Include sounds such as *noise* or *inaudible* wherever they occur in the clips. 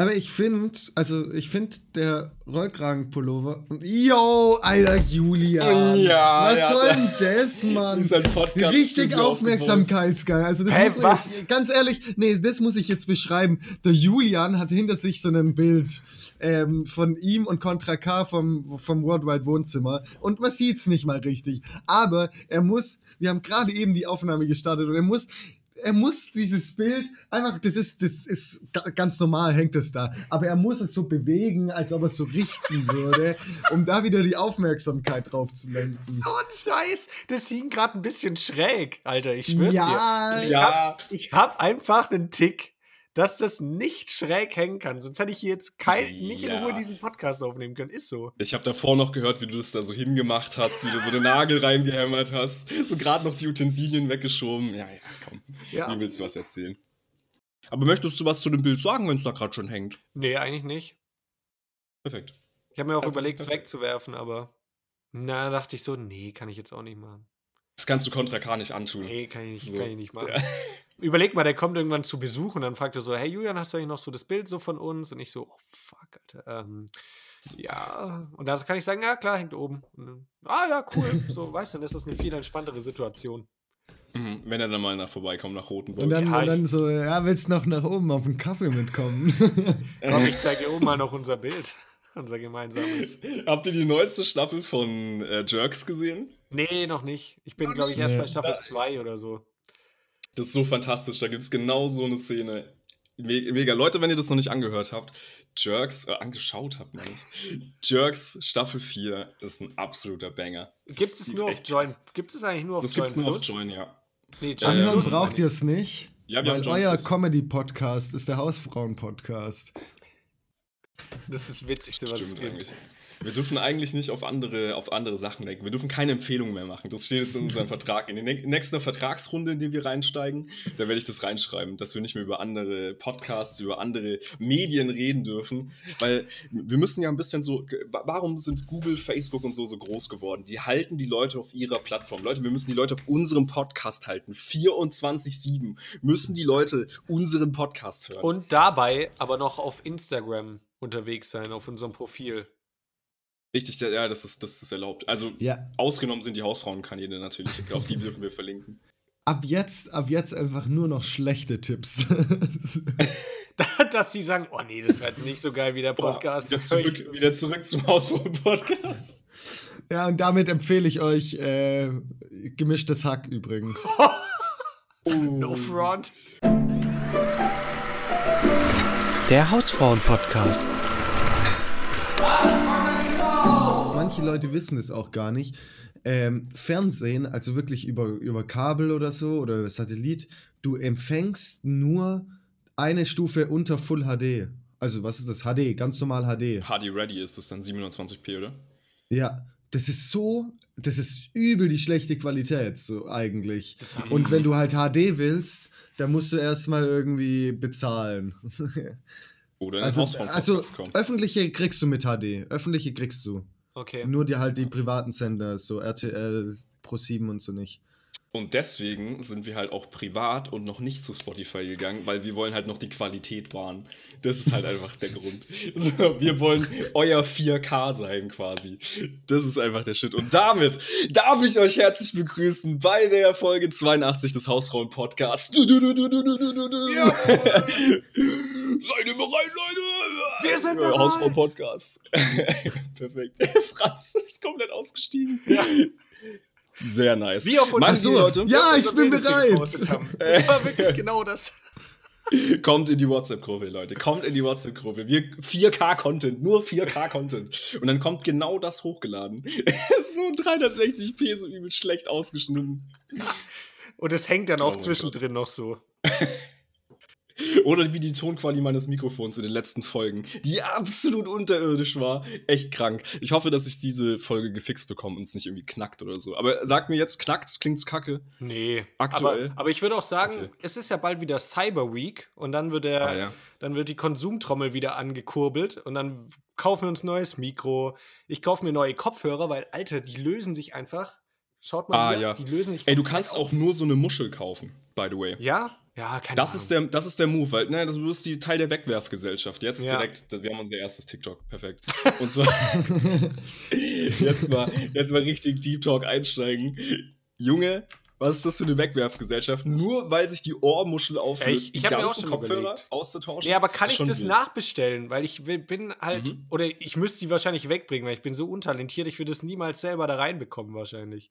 Aber ich finde, also ich finde der Rollkragenpullover. Yo, Alter, Julian. Ja, Was ja, soll denn das, *laughs* Mann? Das ist ein Podcast. Richtig Aufmerksamkeitsgeil. Also das Hä, muss was? Jetzt, ganz ehrlich, nee, das muss ich jetzt beschreiben. Der Julian hat hinter sich so ein Bild ähm, von ihm und Contra K vom, vom Worldwide Wohnzimmer und man sieht's nicht mal richtig. Aber er muss, wir haben gerade eben die Aufnahme gestartet und er muss er muss dieses Bild einfach, das ist, das ist ga- ganz normal, hängt es da. Aber er muss es so bewegen, als ob er es so richten würde, *laughs* um da wieder die Aufmerksamkeit drauf zu lenken. So ein Scheiß. Das hing gerade ein bisschen schräg, Alter. Ich schwör's Ja, dir. Ich ja. Hab, ich hab einfach einen Tick, dass das nicht schräg hängen kann. Sonst hätte ich hier jetzt kein, nicht in Ja. Ruhe diesen Podcast aufnehmen können. Ist so. Ich habe davor noch gehört, wie du das da so hingemacht hast, wie du so den Nagel reingehämmert hast, so gerade noch die Utensilien weggeschoben. Ja, ja, komm. Ja. Wie willst du was erzählen? Aber möchtest du was zu dem Bild sagen, wenn es da gerade schon hängt? Nee, eigentlich nicht. Perfekt. Ich habe mir auch Perfekt, überlegt, es wegzuwerfen, aber na, dachte ich so, nee, kann ich jetzt auch nicht machen. Das kannst du Contra K nicht antun. Nee, kann ich nicht, So. kann ich nicht *laughs* machen. Ja. Überleg mal, der kommt irgendwann zu Besuch und dann fragt er so, hey Julian, hast du eigentlich noch so das Bild so von uns? Und ich so, oh fuck, Alter. Ähm, ja, und da kann ich sagen, ja klar, hängt oben. Dann, ah ja, cool. *laughs* So, weißt du, dann ist das eine viel entspanntere Situation. Mhm, Wenn er dann mal nach vorbeikommt nach Rotenburg. Und dann, Ja, und dann so, ja, willst noch nach oben auf den Kaffee mitkommen? *laughs* Komm, ich zeige *laughs* dir oben mal noch unser Bild. Unser gemeinsames. Habt ihr die neueste Staffel von äh, Jerks gesehen? Nee, noch nicht. Ich bin, glaube ich, erst bei Staffel 2 oder so. Das ist so fantastisch. Da gibt es genau so eine Szene. Me mega. Leute, wenn ihr das noch nicht angehört habt, Jerks, äh, angeschaut habt, meine ich. Jerks Staffel 4 ist ein absoluter Banger. Das Gibt es nur auf Join? krass. Gibt es eigentlich nur auf Das Join gibt's nur auf? Join, ja. Nee, Ja, Anhören Plus braucht ihr es nicht. Ja, weil Join euer. Comedy-Podcast ist der Hausfrauen-Podcast. Das ist das Witzigste, was es Stimmt gibt. eigentlich. Wir dürfen eigentlich nicht auf andere, auf andere Sachen denken. Wir dürfen keine Empfehlungen mehr machen. Das steht jetzt in unserem *laughs* Vertrag. In der nä- nächsten Vertragsrunde, in die wir reinsteigen, da werde ich das reinschreiben, dass wir nicht mehr über andere Podcasts, über andere Medien reden dürfen. Weil wir müssen ja ein bisschen so. Warum sind Google, Facebook und so so groß geworden? Die halten die Leute auf ihrer Plattform. Leute, wir müssen die Leute auf unserem Podcast halten. 24-7 müssen die Leute unseren Podcast hören. Und dabei aber noch auf Instagram unterwegs sein, auf unserem Profil. Richtig, ja, das ist, das ist erlaubt. Also Ja, Ausgenommen sind die Hausfrauenkanäle natürlich. Auf die dürfen wir verlinken. *laughs* ab jetzt, ab jetzt einfach nur noch schlechte Tipps. *laughs* Dass sie sagen, oh nee, das war jetzt nicht so geil wie der Podcast. wieder, zurück, wieder zurück zum Hausfrauen-Podcast. *laughs* ja, und damit empfehle ich euch äh, gemischtes Hack übrigens. No front. Der Hausfrauen-Podcast. Manche Leute wissen es auch gar nicht. Ähm, Fernsehen, also wirklich über, über Kabel oder so oder Satellit, du empfängst nur eine Stufe unter Full HD. Also was ist das? HD, ganz normal HD. HD Ready ist das dann 720p, oder? Ja, das ist so, das ist übel die schlechte Qualität, so eigentlich. Und wenn du halt HD willst, dann musst du erstmal irgendwie bezahlen. Oder in Also, also öffentliche kriegst du mit HD. Öffentliche kriegst du. Okay. Nur die halt die privaten Sender, so RTL, Pro7 und so nicht. Und deswegen sind wir halt auch privat und noch nicht zu Spotify gegangen, weil wir wollen halt noch die Qualität wahren. Das ist halt einfach der Grund. *laughs* So, wir wollen euer 4K sein quasi. Das ist einfach der Shit. Und damit darf ich euch herzlich begrüßen bei der Folge 82 des Hausfrauen Podcasts. Ja. Seid ihr bereit, Leute? Wir sind bereit. Hausfrauen Podcast. *laughs* Perfekt. *laughs* Franz ist komplett ausgestiegen. Ja. Sehr nice. Wie auf so, Leute, ja, ich bin Bild, bereit. Das war *laughs* wirklich genau das. Kommt in die WhatsApp-Gruppe, Leute. Kommt in die WhatsApp-Gruppe. Wir 4K-Content, nur 4K-Content. Und dann kommt genau das hochgeladen. *laughs* so 360p, so übel schlecht ausgeschnitten. Und es hängt dann Oh auch mein zwischendrin noch so. *laughs* Oder wie die Tonqualität meines Mikrofons in den letzten Folgen, die absolut unterirdisch war. Echt krank. Ich hoffe, dass ich diese Folge gefixt bekomme und es nicht irgendwie knackt oder so. Aber sag mir jetzt, knackt's, klingt's kacke? Nee. Aktuell? Aber, aber ich würde auch sagen, Okay. es ist ja bald wieder Cyber Week und dann wird, der, Ah, ja. dann wird die Konsumtrommel wieder angekurbelt und dann kaufen wir uns neues Mikro. Ich kaufe mir neue Kopfhörer, weil, Alter, die lösen sich einfach. Schaut mal, Ah, hier, ja. die lösen sich Ey, du kannst auch nur so eine Muschel kaufen, by the way. Ja? Ja, keine Das Ahnung. ist, der, das ist der Move, weil ne, du bist die Teil der Wegwerfgesellschaft. Jetzt Ja. direkt, wir haben unser erstes TikTok, perfekt. Und zwar *laughs* jetzt, mal, jetzt mal richtig Deep Talk einsteigen. Junge, was ist das für eine Wegwerfgesellschaft? Nur weil sich die Ohrmuschel auflöst, ich- ich die ganzen schon Kopfhörer überlegt. auszutauschen. Nee, aber kann ich das wild. nachbestellen? Weil ich will, bin halt, Mhm. oder ich müsste die wahrscheinlich wegbringen, weil ich bin so untalentiert, ich würde es niemals selber da reinbekommen wahrscheinlich.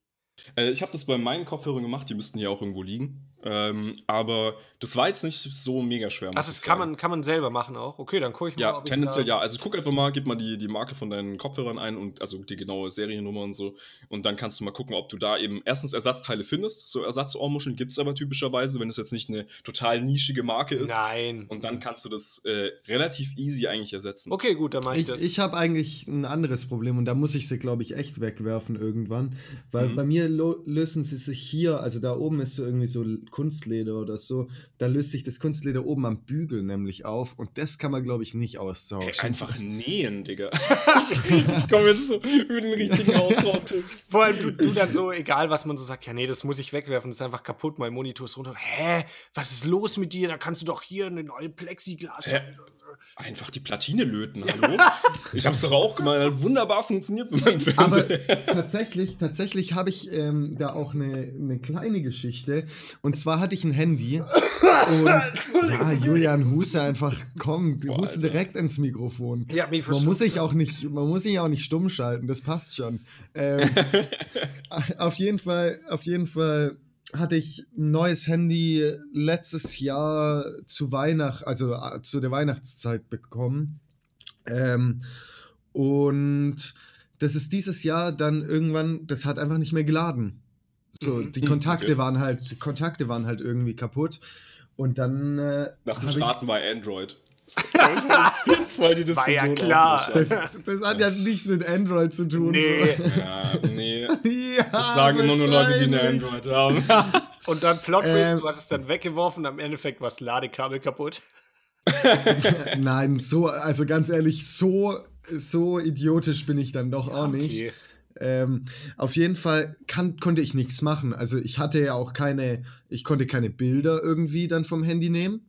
Äh, ich habe das bei meinen Kopfhörern gemacht, die müssten hier auch irgendwo liegen. Ähm, aber das war jetzt nicht so mega schwer. Ach, das kann sagen. man, kann man selber machen auch. Okay, dann gucke ich mal. Ja, ob ich tendenziell da- ja. Also guck einfach mal, gib mal die, die Marke von deinen Kopfhörern ein und also die genaue Seriennummer und so. Und dann kannst du mal gucken, ob du da eben erstens Ersatzteile findest. So Ersatzohrmuscheln gibt es aber typischerweise, wenn es jetzt nicht eine total nischige Marke ist. Nein. Und dann kannst du das äh, relativ easy eigentlich ersetzen. Okay, gut, dann mache ich, Ich, das. ich habe eigentlich ein anderes Problem und da muss ich sie, glaube ich, echt wegwerfen irgendwann. Weil Mhm. bei mir lösen sie sich hier, also da oben ist so irgendwie so Kunstleder oder so, da löst sich das Kunstleder oben am Bügel nämlich auf und das kann man, glaube ich, nicht Hey, austauschen. einfach nähen, Digga. *laughs* ich komme jetzt so über den richtigen Hausraumtipps. Vor allem du, du dann so, egal was man so sagt, ja, nee, das muss ich wegwerfen, das ist einfach kaputt, mein Monitor ist runter. Hä? Was ist los mit dir? Da kannst du doch hier eine neue Plexiglas. Hä? Einfach die Platine löten, hallo? ich hab's doch auch gemacht, hat wunderbar funktioniert mit meinem Aber Fernseher. tatsächlich, tatsächlich habe ich ähm, da auch eine, eine kleine Geschichte. Und zwar hatte ich ein Handy und ja, Julian, huste einfach, komm, Boah, huste direkt ins Mikrofon. Ja, mich Man muss sich auch nicht, man muss sich auch nicht stumm schalten, das passt schon. Ähm, *laughs* auf jeden Fall, auf jeden Fall hatte ich ein neues Handy letztes Jahr zu Weihnachten, also äh, zu der Weihnachtszeit bekommen. Ähm, und das ist dieses Jahr dann irgendwann, das hat einfach nicht mehr geladen. So, Mhm. die Kontakte Okay. waren halt, die Kontakte waren halt irgendwie kaputt. Und dann äh, Lass hab mich ich- bei Android. Voll die War ja Diskussion klar. das, das hat ja Das- nichts mit Android zu tun. Nee. So. ja. ja, nee. *laughs* Ja, Das sagen immer nur Leute, die eine. Android haben. *laughs* Und dann Plot Twist, Ähm. du hast es dann weggeworfen, am Endeffekt war das Ladekabel kaputt. *laughs* Nein, so, also ganz ehrlich, so, so idiotisch bin ich dann doch auch nicht. Okay. Ähm, auf jeden Fall kann, konnte ich nichts machen. Also ich hatte ja auch keine, ich konnte keine Bilder irgendwie dann vom Handy nehmen,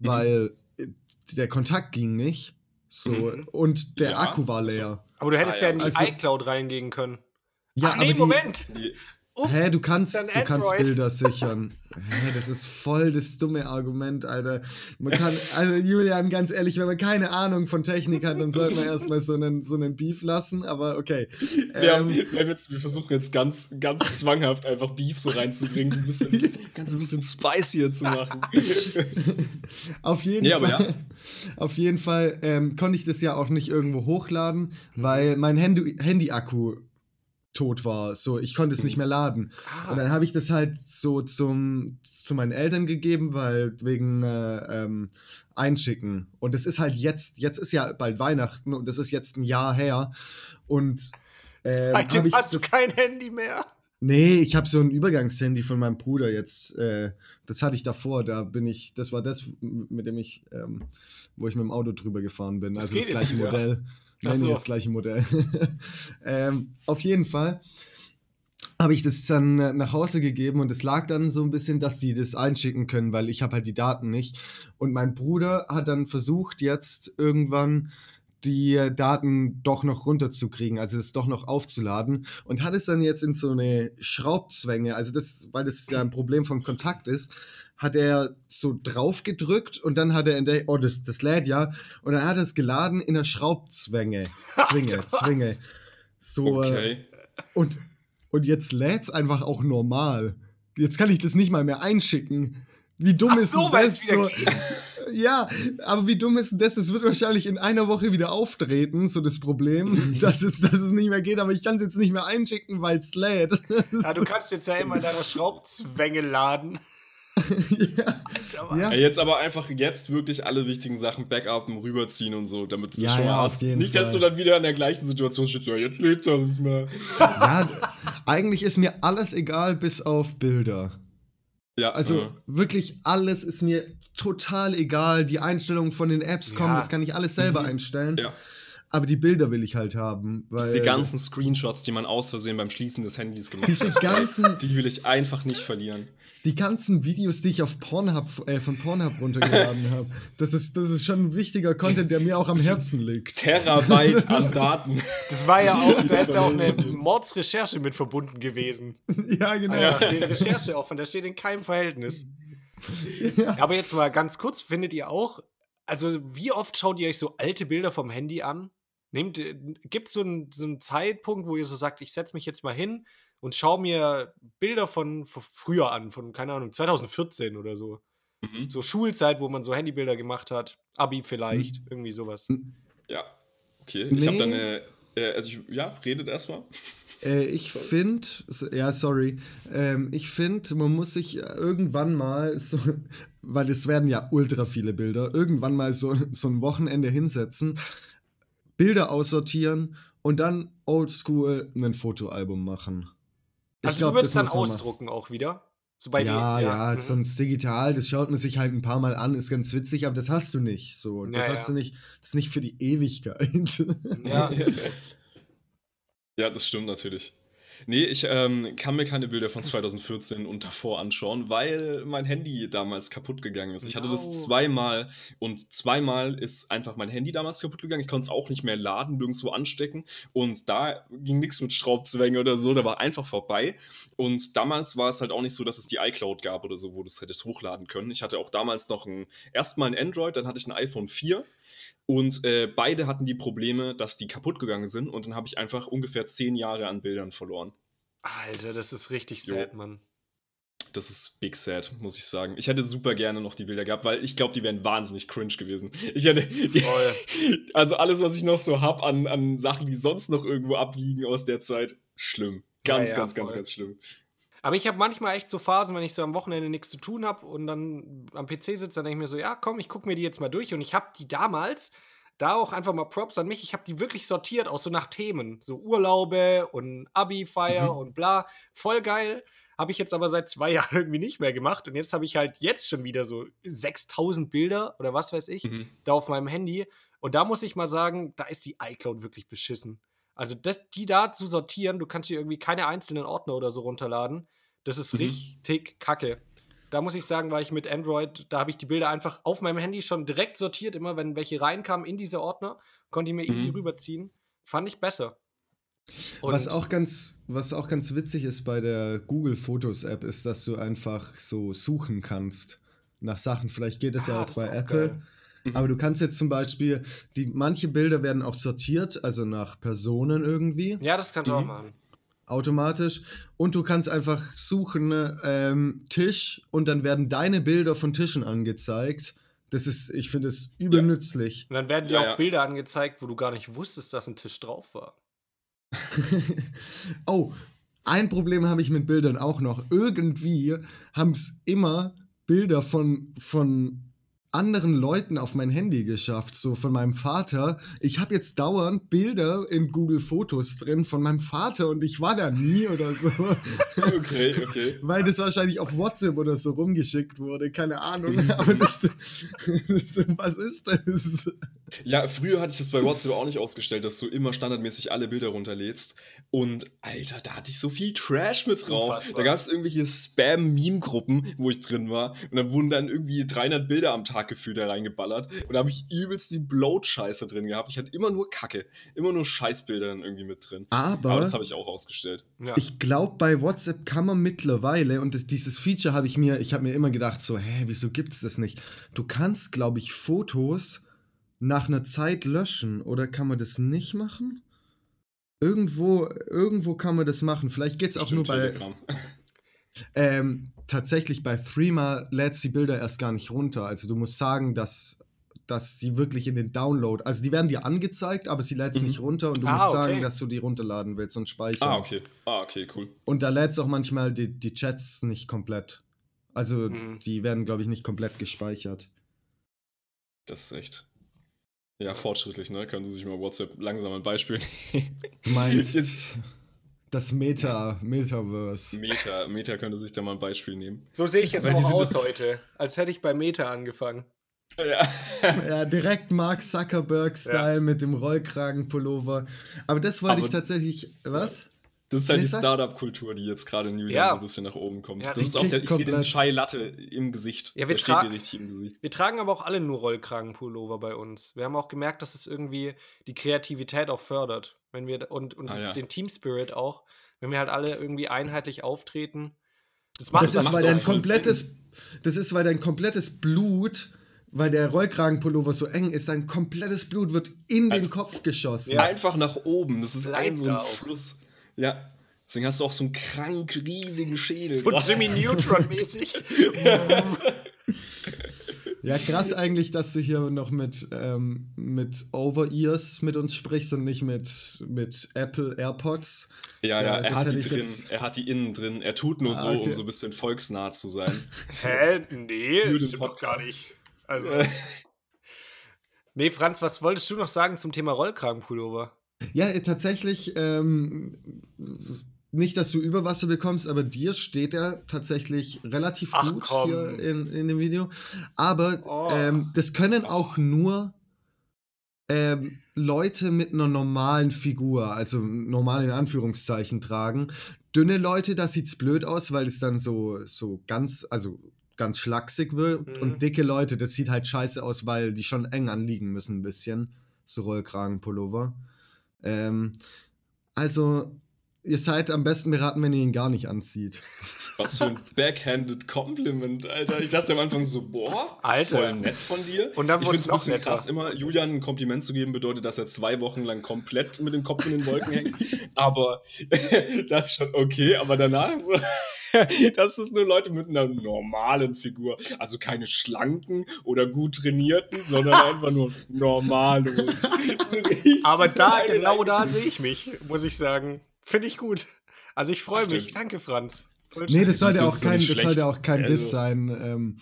Mhm. weil äh, der Kontakt ging nicht. So, Mhm. und der Ja, Akku war also- leer. Aber du hättest Ah, ja ja. in die Also- iCloud reingehen können. Ja, Ach nee, Moment. Die- Ups. Hä, du kannst, du kannst. Bilder *laughs* sichern. Hä, das ist voll das dumme Argument, Alter. Man kann, also Julian, ganz ehrlich, wenn man keine Ahnung von Technik hat, dann sollte man erstmal so einen, so einen Beef lassen, aber okay. Wir, haben, Ähm, wir, haben jetzt, wir versuchen jetzt ganz, ganz zwanghaft einfach Beef so reinzubringen, ein bisschen, *laughs* das Ganze ein bisschen spicier zu machen. *laughs* Auf jeden Nee, aber Fall, ja. auf jeden Fall ähm, konnte ich das ja auch nicht irgendwo hochladen, weil mein Handy- Handy-Akku tot war. So, ich konnte es nicht mehr laden. Ah, Und dann habe ich das halt so zum, zu meinen Eltern gegeben, weil wegen äh, ähm, Einschicken. Und das ist halt jetzt, jetzt ist ja bald Weihnachten und das ist jetzt ein Jahr her. Und ähm, Seitdem ich hast du kein Handy mehr. Nee, ich habe so ein Übergangshandy von meinem Bruder jetzt. Äh, das hatte ich davor. Da bin ich, das war das, mit dem ich, ähm, wo ich mit dem Auto drüber gefahren bin. Das also das gleiche. Modell. Ach Nein, so. das gleiche Modell. *laughs* ähm, auf jeden Fall habe ich das dann äh, nach Hause gegeben und es lag dann so ein bisschen, dass die das einschicken können, weil ich habe halt die Daten nicht. Und mein Bruder hat dann versucht, jetzt irgendwann die äh, Daten doch noch runterzukriegen, also es doch noch aufzuladen und hat es dann jetzt in so eine Schraubzwänge, also das, weil das ja ein Problem vom Kontakt ist, hat er so drauf gedrückt und dann hat er entdeckt, oh, das, das lädt ja, und dann hat er es geladen in der Schraubzwänge, *laughs* Zwinge? Zwinge. So, äh, Okay. und, und jetzt lädt's einfach auch normal. Jetzt kann ich das nicht mal mehr einschicken. Wie dumm Ach ist so, denn das? es So, *laughs* ja, aber wie dumm ist denn das? Es wird wahrscheinlich in einer Woche wieder auftreten, so das Problem, *laughs* dass es, dass es nicht mehr geht, aber ich kann es jetzt nicht mehr einschicken, weil es lädt. Ja, du kannst jetzt ja immer deine Schraubzwänge laden. Ja. Alter, Ja. Jetzt aber einfach jetzt wirklich alle wichtigen Sachen backupen, rüberziehen und so, damit du Ja, das schon ja, mal auf hast. Nicht, dass Fall. du dann wieder in der gleichen Situation stehst, ja, jetzt lebt er nicht mehr. ja, eigentlich ist mir alles egal, bis auf Bilder. Ja, Also äh, wirklich alles ist mir total egal. Die Einstellungen von den Apps kommen, Ja. das kann ich alles selber Mhm. einstellen. ja. aber die Bilder will ich halt haben. Weil Diese ganzen Screenshots, die man aus Versehen beim Schließen des Handys gemacht Diese hat, ganzen- die will ich einfach nicht verlieren. Die ganzen Videos, die ich auf Pornhub, äh, von Pornhub runtergeladen habe, das ist, das ist schon ein wichtiger Content, der mir auch am Herzen liegt. Terabyte an *laughs* Daten. Das war ja auch, da ist ja auch eine Mordsrecherche mit verbunden gewesen. ja, genau. Ja, die Rechercheaufwand, der steht in keinem Verhältnis. Ja. Aber jetzt mal ganz kurz, findet ihr auch, also wie oft schaut ihr euch so alte Bilder vom Handy an? Nehmt, gibt es so einen, so einen Zeitpunkt, wo ihr so sagt, ich setze mich jetzt mal hin und schaue mir Bilder von, von früher an, von, keine Ahnung, 2014 oder so. Mhm. So Schulzeit, wo man so Handybilder gemacht hat. Abi vielleicht, irgendwie sowas. Ja, okay. Ich habe Nee. dann eine. Äh, also, ich, ja, redet erstmal. Äh, ich finde, ja, sorry, ähm, ich finde, man muss sich irgendwann mal so, *laughs* weil es werden ja ultra viele Bilder, irgendwann mal so, so ein Wochenende hinsetzen, Bilder aussortieren und dann oldschool ein Fotoalbum machen. Also glaub, du würdest das dann ausdrucken auch wieder? So bei ja, dir? ja, mhm. sonst digital, das schaut man sich halt ein paar Mal an, ist ganz witzig, aber das hast du nicht so. Das Ja, hast ja. du nicht, das ist nicht für die Ewigkeit. Ja. *laughs* Ja, das stimmt natürlich. Nee, ich ähm, kann mir keine Bilder von 2014 und davor anschauen, weil mein Handy damals kaputt gegangen ist. Ich hatte das zweimal und zweimal ist einfach mein Handy damals kaputt gegangen. Ich konnte es auch nicht mehr laden, nirgendwo anstecken und da ging nichts mit Schraubzwänge oder so, da war einfach vorbei. Und damals war es halt auch nicht so, dass es die iCloud gab oder so, wo du es hättest hochladen können. Ich hatte auch damals noch ein, erstmal ein Android, dann hatte ich ein iPhone 4 und äh, beide hatten die Probleme, dass die kaputt gegangen sind und dann habe ich einfach ungefähr zehn Jahre an Bildern verloren. Alter, das ist richtig Jo. sad, Mann. Das ist big sad, muss ich sagen. Ich hätte super gerne noch die Bilder gehabt, weil ich glaube, die wären wahnsinnig cringe gewesen. *laughs* Ich hätte, die, Voll. *laughs* also alles, was ich noch so hab an, an Sachen, die sonst noch irgendwo abliegen aus der Zeit, schlimm. Ganz, Ja, ja, ganz, ganz, voll. ganz schlimm. Aber ich habe manchmal echt so Phasen, wenn ich so am Wochenende nichts zu tun habe und dann am PC sitze, dann denke ich mir so, ja, komm, ich gucke mir die jetzt mal durch. Und ich habe die damals, da auch einfach mal Props an mich, ich habe die wirklich sortiert, auch so nach Themen. So Urlaube und Abi-Feier Mhm. und bla. Voll geil. Habe ich jetzt aber seit zwei *laughs* Jahren irgendwie nicht mehr gemacht. Und jetzt habe ich halt jetzt schon wieder so 6000 Bilder oder was weiß ich Mhm. da auf meinem Handy. Und da muss ich mal sagen, da ist die iCloud wirklich beschissen. Also das, die da zu sortieren, du kannst hier irgendwie keine einzelnen Ordner oder so runterladen. Das ist Mhm. richtig kacke. Da muss ich sagen, war ich mit Android, da habe ich die Bilder einfach auf meinem Handy schon direkt sortiert, immer wenn welche reinkamen in diese Ordner, konnte ich mir easy Mhm. rüberziehen. Fand ich besser. Was Und- auch, ganz, was auch ganz witzig ist bei der Google Fotos App, ist, dass du einfach so suchen kannst nach Sachen. Vielleicht geht das ja Ah, auch das bei Apple. geil. Mhm. Aber du kannst jetzt zum Beispiel, die, manche Bilder werden auch sortiert, also nach Personen irgendwie, Ja, das kannst du auch Mhm. machen. automatisch. Und du kannst einfach suchen, ähm, Tisch, und dann werden deine Bilder von Tischen angezeigt. Das ist, ich finde es übel Ja. nützlich. Und dann werden dir Ja, auch ja. Bilder angezeigt, wo du gar nicht wusstest, dass ein Tisch drauf war. *laughs* oh, ein Problem habe ich mit Bildern auch noch. Irgendwie haben es immer Bilder von, von anderen Leuten auf mein Handy geschafft, so von meinem Vater. Ich habe jetzt dauernd Bilder in Google Fotos drin von meinem Vater und ich war da nie oder so, *laughs* Okay, okay. weil das wahrscheinlich auf WhatsApp oder so rumgeschickt wurde, keine Ahnung. Aber das, *laughs* das was ist das? Ja, früher hatte ich das bei WhatsApp auch nicht ausgestellt, dass du immer standardmäßig alle Bilder runterlädst. Und Alter, da hatte ich so viel Trash mit drauf. Unfassbar. Da gab es irgendwelche Spam-Meme-Gruppen, wo ich drin war. Und da wurden dann irgendwie 300 Bilder am Tag gefühlt da reingeballert. Und da habe ich übelst die Bloat-Scheiße drin gehabt. Ich hatte immer nur Kacke. Immer nur Scheißbilder dann irgendwie mit drin. Aber, Aber das habe ich auch ausgestellt. Ja. Ich glaube, bei WhatsApp kann man mittlerweile, und das, dieses Feature habe ich mir, ich habe mir immer gedacht, so, hä, wieso gibt es das nicht? Du kannst, glaube ich, Fotos nach einer Zeit löschen, oder kann man das nicht machen? Irgendwo, irgendwo kann man das machen. Vielleicht geht es auch nur bei, *laughs* ähm, tatsächlich bei Threema lädst die Bilder erst gar nicht runter. Also du musst sagen, dass, dass die wirklich in den Download, also die werden dir angezeigt, aber sie lädst Mhm. nicht runter und du Ah, musst okay. sagen, dass du die runterladen willst und speichern. Ah, okay. Ah, okay, cool. Und da lädst auch manchmal die, die Chats nicht komplett. Also Mhm. die werden, glaube ich, nicht komplett gespeichert. Das ist echt. Ja, fortschrittlich, ne? Können Sie sich mal WhatsApp langsam ein Beispiel Du meinst Jetzt- das Meta, Metaverse. Meta, Meta könnte sich da mal ein Beispiel nehmen. So sehe ich jetzt Weil auch aus heute, als hätte ich bei Meta angefangen. Ja. *laughs* Ja, direkt Mark Zuckerberg-Style mit dem Rollkragenpullover. Aber das wollte Aber- ich tatsächlich. Was? Das ist halt die Startup-Kultur, die jetzt gerade in Julian Ja. so ein bisschen nach oben kommt. Ja, das ist auch der, ich sehe den. Chai Latte im Gesicht. Ja, wir der steht richtig im Gesicht. Wir tragen aber auch alle nur Rollkragenpullover bei uns. Wir haben auch gemerkt, dass es irgendwie die Kreativität auch fördert. Wenn wir und, und Ah, ja. den Team Spirit auch, wenn wir halt alle irgendwie einheitlich auftreten. Das macht Das das ist, macht weil dein komplettes. Das ist, weil dein komplettes Blut, weil der Rollkragenpullover so eng ist, dein komplettes Blut wird in den Einfach- Kopf geschossen. Ja. Einfach nach oben. Das ist ein so ein. Fluss. Ja. Deswegen hast du auch so einen krank riesigen Schädel. so. Jimmy Neutron-mäßig. *laughs* Ja, krass eigentlich, dass du hier noch mit, ähm, mit Over-Ears mit uns sprichst und nicht mit, mit Apple AirPods. Ja, Ja, er hat die drin. jetzt- Er hat die innen drin. Er tut nur Ah, so, okay. um so ein bisschen volksnah zu sein. Hä? Nee, stimmt doch gar nicht. Also. *laughs* Nee, Franz, was wolltest du noch sagen zum Thema Rollkragenpullover? Ja, äh, tatsächlich, ähm, nicht, dass du Überwasser bekommst, aber dir steht er tatsächlich relativ Ach, gut komm. hier in, in dem Video. Aber Oh. ähm, das können auch nur ähm, Leute mit einer normalen Figur, also normal in Anführungszeichen tragen. Dünne Leute, da sieht's blöd aus, weil es dann so, so ganz, also ganz schlaksig wird. Mhm. Und dicke Leute, das sieht halt scheiße aus, weil die schon eng anliegen müssen ein bisschen. So Rollkragenpullover. Ähm, also, ihr seid am besten beraten, wenn ihr ihn gar nicht anzieht. Was für ein backhanded Compliment, Alter. Ich dachte am Anfang so, boah, Alter. voll nett von dir. Und dann ich finde es ein bisschen netter. krass, immer Julian ein Kompliment zu geben, bedeutet, dass er zwei Wochen lang komplett mit dem Kopf in den Wolken hängt. *laughs* Aber *laughs* das ist schon okay, aber danach so. *laughs* Das ist nur Leute mit einer normalen Figur. Also keine schlanken oder gut trainierten, sondern einfach nur normalos. Aber da, genau da sehe ich mich, muss ich sagen. Finde ich gut. Also ich freue mich. Danke, Franz. Nee, das sollte auch kein, das sollte auch kein Diss Also- sein. Ähm,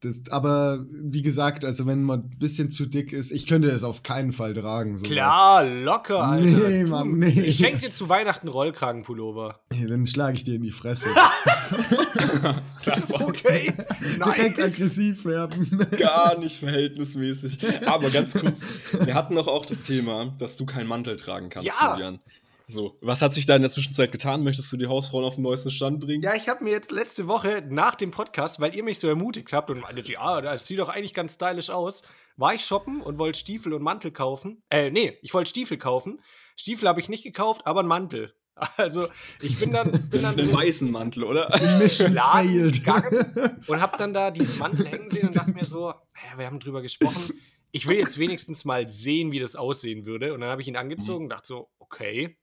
das, aber wie gesagt, also wenn man ein bisschen zu dick ist, ich könnte es auf keinen Fall tragen. Sowas. Klar, locker, Alter. Nee, Mann, nee. Ich schenke dir zu Weihnachten einen Rollkragenpullover. Nee, Dann schlage ich dir in die Fresse. *laughs* Okay. Direkt nice. aggressiv werden. *laughs* gar nicht verhältnismäßig. Aber ganz kurz, wir hatten doch auch das Thema, dass du keinen Mantel tragen kannst, Ja. Julian. So, was hat sich da in der Zwischenzeit getan? Möchtest du die Hausfrauen auf den neuesten Stand bringen? Ja, ich habe mir jetzt letzte Woche nach dem Podcast, weil ihr mich so ermutigt habt und meintet, ja, das sieht doch eigentlich ganz stylisch aus, war ich shoppen und wollte Stiefel und Mantel kaufen. Äh, nee, ich wollte Stiefel kaufen. Stiefel habe ich nicht gekauft, aber einen Mantel. *laughs* Also, ich bin dann, bin dann *laughs* Einen so weißen Mantel, oder? *laughs* Laden gegangen und habe dann da diesen Mantel hängen sehen und dachte mir so, hä, wir haben drüber gesprochen. Ich will jetzt wenigstens mal sehen, wie das aussehen würde. Und dann habe ich ihn angezogen und dachte so, okay,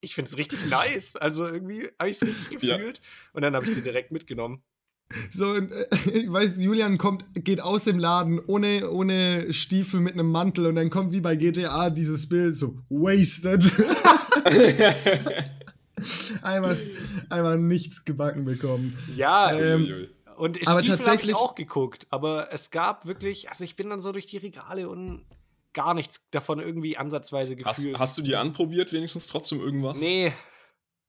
ich finde es richtig nice. Also irgendwie habe ich es richtig *laughs* Ja. gefühlt. Und dann habe ich den direkt mitgenommen. So, und, äh, *laughs* ich weiß, Julian kommt, geht aus dem Laden ohne, ohne Stiefel mit einem Mantel und dann kommt wie bei GTA dieses Bild so wasted. *laughs* einfach, einfach nichts gebacken bekommen. Ja, Ähm, und aber Stiefel habe ich tatsächlich- auch geguckt. Aber es gab wirklich, also ich bin dann so durch die Regale und gar nichts davon irgendwie ansatzweise hast, gefühlt. hast du die anprobiert, wenigstens trotzdem irgendwas? Nee.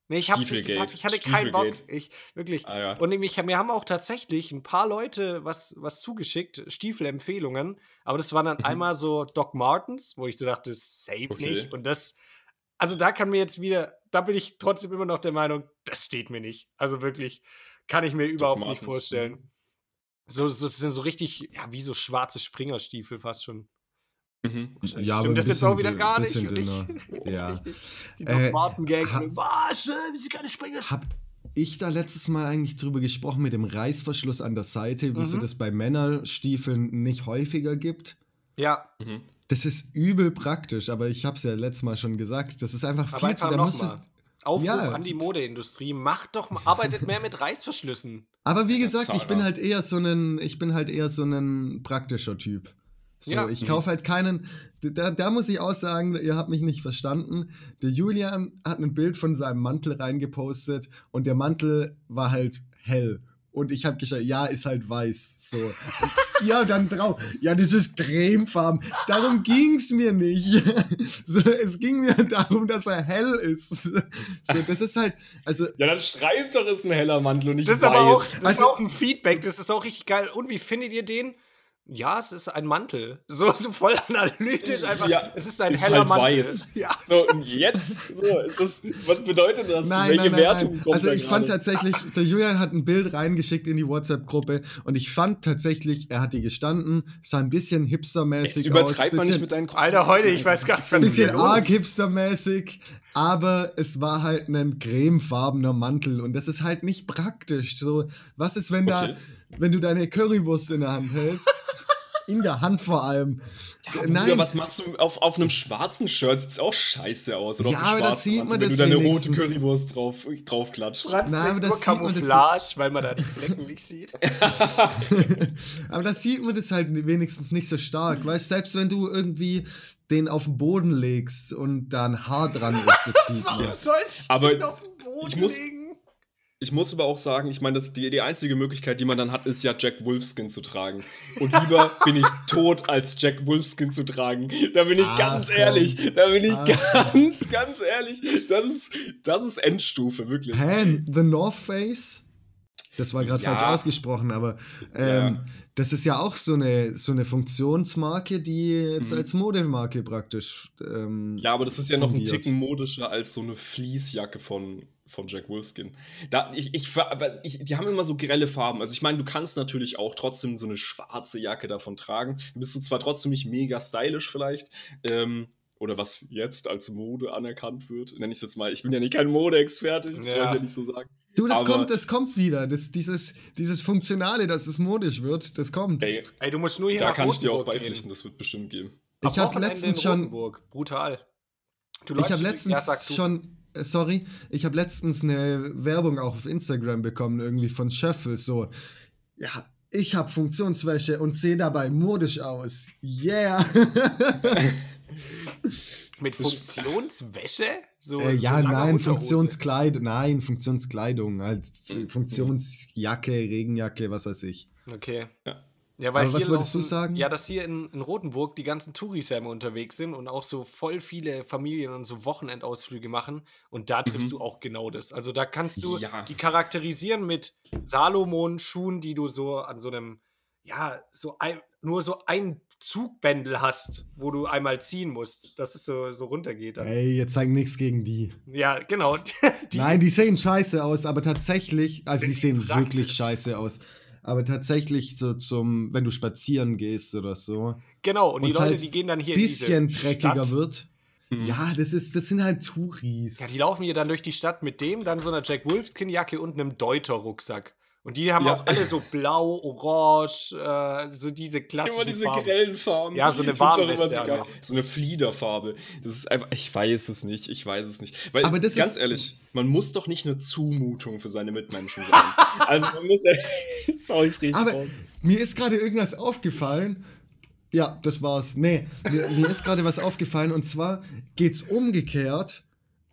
Nee, ich hab's nicht gemacht. Ich hatte keinen Bock. Ich, wirklich. Ah, ja. Und nämlich, mir haben auch tatsächlich ein paar Leute was, was zugeschickt, Stiefelempfehlungen. Aber das waren dann Mhm. einmal so Doc Martens, wo ich so dachte, safe Okay. nicht. Und das, also da kann mir jetzt wieder, da bin ich trotzdem immer noch der Meinung, das steht mir nicht. Also wirklich, kann ich mir überhaupt nicht Martens, vorstellen. So, so, das sind so richtig, ja, wie so schwarze Springerstiefel fast schon. Mhm. Ja, Stimmt das jetzt auch wieder gar nicht. Und ich, *laughs* Ja. richtig. Die Äh, Doc Marten Gang. ha- Was? Sie keine Springer? Hab ich da letztes Mal eigentlich drüber gesprochen mit dem Reißverschluss an der Seite, wieso Mhm. das bei Männerstiefeln nicht häufiger gibt? Ja, Mhm. Das ist übel praktisch, aber ich habe es ja letztes Mal schon gesagt. Das ist einfach Aber viel einfach zu. Da musst nochmal. Aufruf Ja. an die Modeindustrie, macht doch mal, arbeitet mehr mit Reißverschlüssen. aber wie gesagt, ich Zara. bin halt eher so ein, ich bin halt eher so ein praktischer Typ. So, Ja. ich Mhm. kaufe halt keinen. Da, da muss ich auch sagen, ihr habt mich nicht verstanden. Der Julian hat ein Bild von seinem Mantel reingepostet und der Mantel war halt hell. Und ich habe geschrieben, ja, ist halt weiß. So. *laughs* ja, dann drauf. Ja, das ist cremefarben. Darum ging es mir nicht. *laughs* so, es ging mir darum, dass er hell ist. *laughs* So, das ist halt, also Ja, dann schreibt doch, ist ein heller Mantel und nicht Das ist weiß. aber auch, das ist Also- auch ein Feedback, das ist auch richtig geil. Und wie findet ihr den? Ja, es ist ein Mantel. *laughs* So, so voll analytisch einfach. Ja, es ist ein ist heller halt Mantel. weiß. *laughs* Ja. So, und jetzt? So, ist das, was bedeutet das? Nein, Welche nein, Wertung nein. kommt Also da ich fand tatsächlich, der Julian hat ein Bild reingeschickt in die WhatsApp-Gruppe und ich fand tatsächlich, er hat die gestanden, sah ein bisschen hipstermäßig Jetzt übertreibt aus. man nicht bisschen, mit deinen Alter, heute, ich weiß gar nicht, was bisschen mit mir arg hipstermäßig, aber es war halt ein cremefarbener Mantel und das ist halt nicht praktisch. So, was ist, wenn Okay. da, wenn du deine Currywurst in der Hand hältst? *laughs* in der Hand vor allem. Ja, Bruder, was machst du auf, auf einem schwarzen Shirt? Sieht's auch scheiße aus. Oder Ja, auf einem aber das schwarzen sieht man wenn das du deine rote Currywurst drauf, drauf klatscht. Franz Na, aber das nur sieht man, das- Camouflage, weil man da die Flecken nicht sieht. *laughs* *laughs* Aber da sieht man das halt wenigstens nicht so stark. Weißt selbst wenn du irgendwie den auf den Boden legst und da ein Haar dran ist, das sieht man. Warum sollte ich Aber den auf den Boden ich muss- legen? Ich muss aber auch sagen, ich meine, das- die, die einzige Möglichkeit, die man dann hat, ist ja Jack Wolfskin zu tragen. Und lieber *laughs* bin ich tot, als Jack Wolfskin zu tragen. Da bin ich Ah, ganz komm. ehrlich. Da bin ich Ah, ganz, ganz ehrlich. Das ist, das ist Endstufe, wirklich. Hä? The North Face? Das war gerade Ja. falsch ausgesprochen, aber ähm, Ja. das ist ja auch so eine, so eine Funktionsmarke, die jetzt Mhm. als Modemarke praktisch. Ähm, Ja, aber das ist ja noch ein fungiert. Ticken modischer als so eine Fließjacke von, von Jack Wolfskin. Da, ich, ich, ich, die haben immer so grelle Farben. Also ich meine, du kannst natürlich auch trotzdem so eine schwarze Jacke davon tragen. Du bist du zwar trotzdem nicht mega stylisch vielleicht, ähm, oder was jetzt als Mode anerkannt wird, nenne ich es jetzt mal. Ich bin ja nicht kein Modeexperte, ich Ja. brauche ja nicht so sagen. Du, das aber- kommt, das kommt wieder. Das, dieses, dieses Funktionale, dass es modisch wird, das kommt. Ey, Ey, du musst nur hier da nach kann ich dir auch Rotenburg gehen. beipflichten, das wird bestimmt geben. Am Ich habe letztens schon, Rotenburg. Brutal. Du ich habe letztens ja, sag du. schon, sorry, ich habe letztens eine Werbung auch auf Instagram bekommen, irgendwie von Schöffel, so, ja, ich habe Funktionswäsche und sehe dabei modisch aus. Yeah. *laughs* Mit Funktionswäsche? So, äh, so ja, langer nein, Unterhose. Funktionskleidung, nein, Funktionskleidung, halt Funktionsjacke, Regenjacke, was weiß ich. Okay. Ja. Ja, weil Aber was wolltest du sagen? Ja, dass hier in, in Rotenburg die ganzen Touris ja immer unterwegs sind und auch so voll viele Familien und so Wochenendausflüge machen. Und da triffst Mhm. du auch genau das. Also da kannst du Ja. die charakterisieren mit Salomon-Schuhen, die du so an so einem, ja, so ein, nur so ein Zugbändel hast, wo du einmal ziehen musst, dass es so, so runtergeht. Dann. Ey, jetzt sag nichts gegen die. Ja, genau. *laughs* Die, Nein, die sehen scheiße aus, aber tatsächlich, also die sehen praktisch. wirklich scheiße aus. Aber tatsächlich so zum, wenn du spazieren gehst oder so, genau, und die Leute, halt die gehen dann hier bisschen in diese dreckiger Stadt. wird. Mhm. Ja, das ist, das sind halt Touris. Ja, die laufen hier dann durch die Stadt mit dem, dann so einer Jack Wolfskin-Jacke und einem Deuter-Rucksack. Und die haben Ja. auch alle so blau, orange, äh, so diese klassischen Immer diese Farben. grellen Farben. Ja, so eine *laughs* Ich Warnweste so eine Fliederfarbe. Das ist einfach, ich weiß es nicht, ich weiß es nicht. Weil, Aber das ganz ist- ehrlich, man muss doch nicht eine Zumutung für seine Mitmenschen sein. *laughs* also man muss ja, *laughs* jetzt hau ich's richtig Aber raus. mir ist gerade irgendwas aufgefallen. Ja, das war's. Nee, mir, mir ist gerade was aufgefallen und zwar geht's umgekehrt.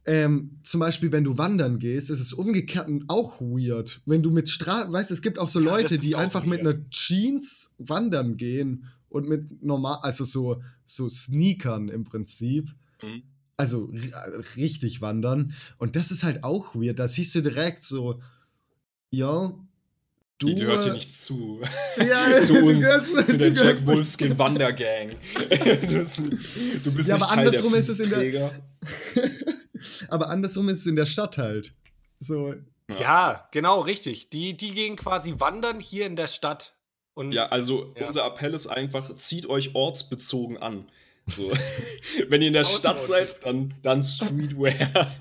Ähm, zum Beispiel, wenn du wandern gehst, ist es umgekehrt auch weird. Wenn du mit Stra weißt, es gibt auch so Ja, Leute, ist die einfach mit weird. einer Jeans wandern gehen und mit normal, also so, so Sneakern im Prinzip. Mhm. Also ri- richtig wandern. Und das ist halt auch weird. Da siehst du direkt so, ja, du. Die gehört hier äh, nicht zu. *laughs* Ja, *laughs* zu du uns, zu der Jack Wolfskin Wandergang. du *laughs* bist, du bist Ja, nicht aber Teil andersrum der ist es in der-. Aber andersrum ist es in der Stadt halt. So, Ja, genau, richtig. Die, die gehen quasi wandern hier in der Stadt. Und Ja, also Ja. unser Appell ist einfach, zieht euch ortsbezogen an. So. *laughs* *laughs* Wenn ihr in der Stadt Ausmodern. seid, dann, dann Streetwear. *laughs*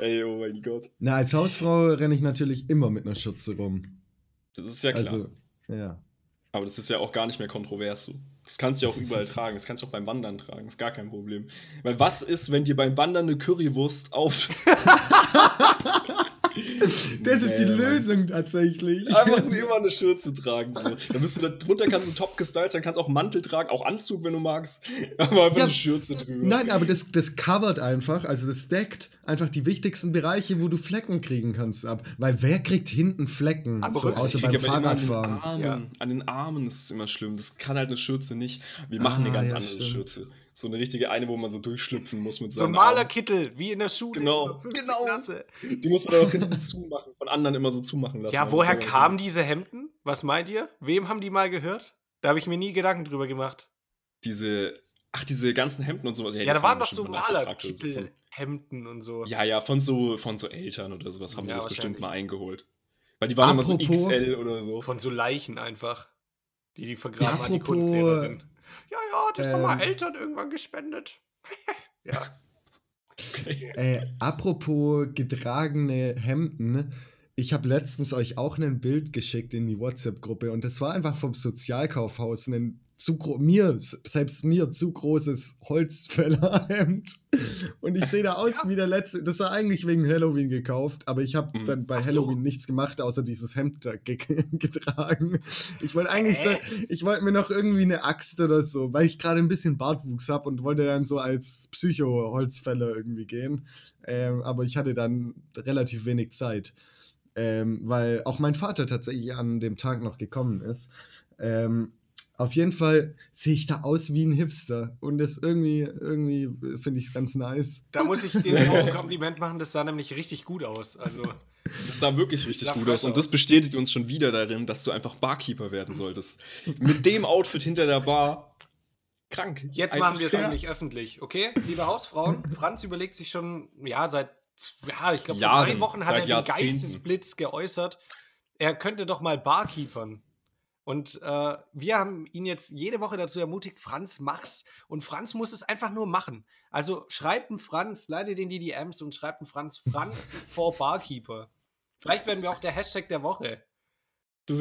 Ey, oh mein Gott. na, als Hausfrau renne ich natürlich immer mit einer Schürze rum. Das ist ja klar. Also, ja. Aber das ist ja auch gar nicht mehr kontrovers so. Das kannst du ja auch überall *laughs* tragen. Das kannst du auch beim Wandern tragen. Ist gar kein Problem. Weil was ist, wenn dir beim Wandern eine Currywurst auf. *laughs* *laughs* Das ist die Mann. Lösung tatsächlich. Einfach *laughs* immer eine Schürze tragen. So. Dann bist du da drunter, kannst du top gestylt sein, kannst auch Mantel tragen, auch Anzug, wenn du magst. *laughs* Aber einfach Ja, eine Schürze drüber. Nein, aber das, das covert einfach, also das deckt einfach die wichtigsten Bereiche, wo du Flecken kriegen kannst ab. Weil wer kriegt hinten Flecken? Aber so, außer beim Fahrradfahren. An den, Armen, Ja. an den Armen ist es immer schlimm. Das kann halt eine Schürze nicht. Wir machen eine Ah, ganz ja, andere stimmt. Schürze. So eine richtige eine, wo man so durchschlüpfen muss mit so ein seinen Armen. Malerkittel, wie in der Schule. Genau. Genau. Klasse. Die muss man dann auch hinten zumachen, von anderen immer so zumachen lassen. Ja, woher kamen diese Hemden? Was meint ihr? Wem haben die mal gehört? Da habe ich mir nie Gedanken drüber gemacht. Diese, ach, diese ganzen Hemden und sowas. Ja, das da waren doch so so von- Malerkittelhemden und so. Ja, ja, von so, von so Eltern oder sowas haben Ja, die das bestimmt mal eingeholt. Weil die waren immer so Apropos- XL oder so. Von so Leichen einfach. Die die vergraben Ja, an die apropos, Kunstlehrerin. Ja, ja, das haben mal ähm, Eltern irgendwann gespendet. *laughs* ja. Äh, apropos getragene Hemden. Ich habe letztens euch auch ein Bild geschickt in die WhatsApp-Gruppe und das war einfach vom Sozialkaufhaus ein zu mir, selbst mir zu großes Holzfällerhemd. *laughs* Und ich sehe da aus wie der letzte. Das war eigentlich wegen Halloween gekauft, aber ich habe Mhm. dann bei so. Halloween nichts gemacht, außer dieses Hemd da ge *laughs* getragen. Ich wollte eigentlich so, Hä? ich wollte mir noch irgendwie eine Axt oder so, weil ich gerade ein bisschen Bartwuchs habe und wollte dann so als Psycho-Holzfäller irgendwie gehen. Ähm, aber ich hatte dann relativ wenig Zeit, ähm, weil auch mein Vater tatsächlich an dem Tag noch gekommen ist. Ähm, auf jeden Fall sehe ich da aus wie ein Hipster und das irgendwie, irgendwie finde ich es ganz nice. Da muss ich dir auch ein Kompliment machen, das sah nämlich richtig gut aus. Also, Das sah wirklich richtig Sah gut aus. Und das bestätigt uns schon wieder darin, dass du einfach Barkeeper werden solltest. Mit dem Outfit hinter der Bar. Krank. jetzt Einfach- machen wir es ja. endlich öffentlich, okay? Liebe Hausfrauen, Franz überlegt sich schon, ja, seit, ja, ich glaube, vor drei Wochen hat er den. Geistesblitz geäußert. Er könnte doch mal Barkeepern. Und äh, wir haben ihn jetzt jede Woche dazu ermutigt, Franz, mach's. Und Franz muss es einfach nur machen. Also schreibt einen Franz, leitet den die DMs und schreibt einen Franz, Franz *laughs* for Barkeeper. Vielleicht werden wir auch der Hashtag der Woche. *laughs*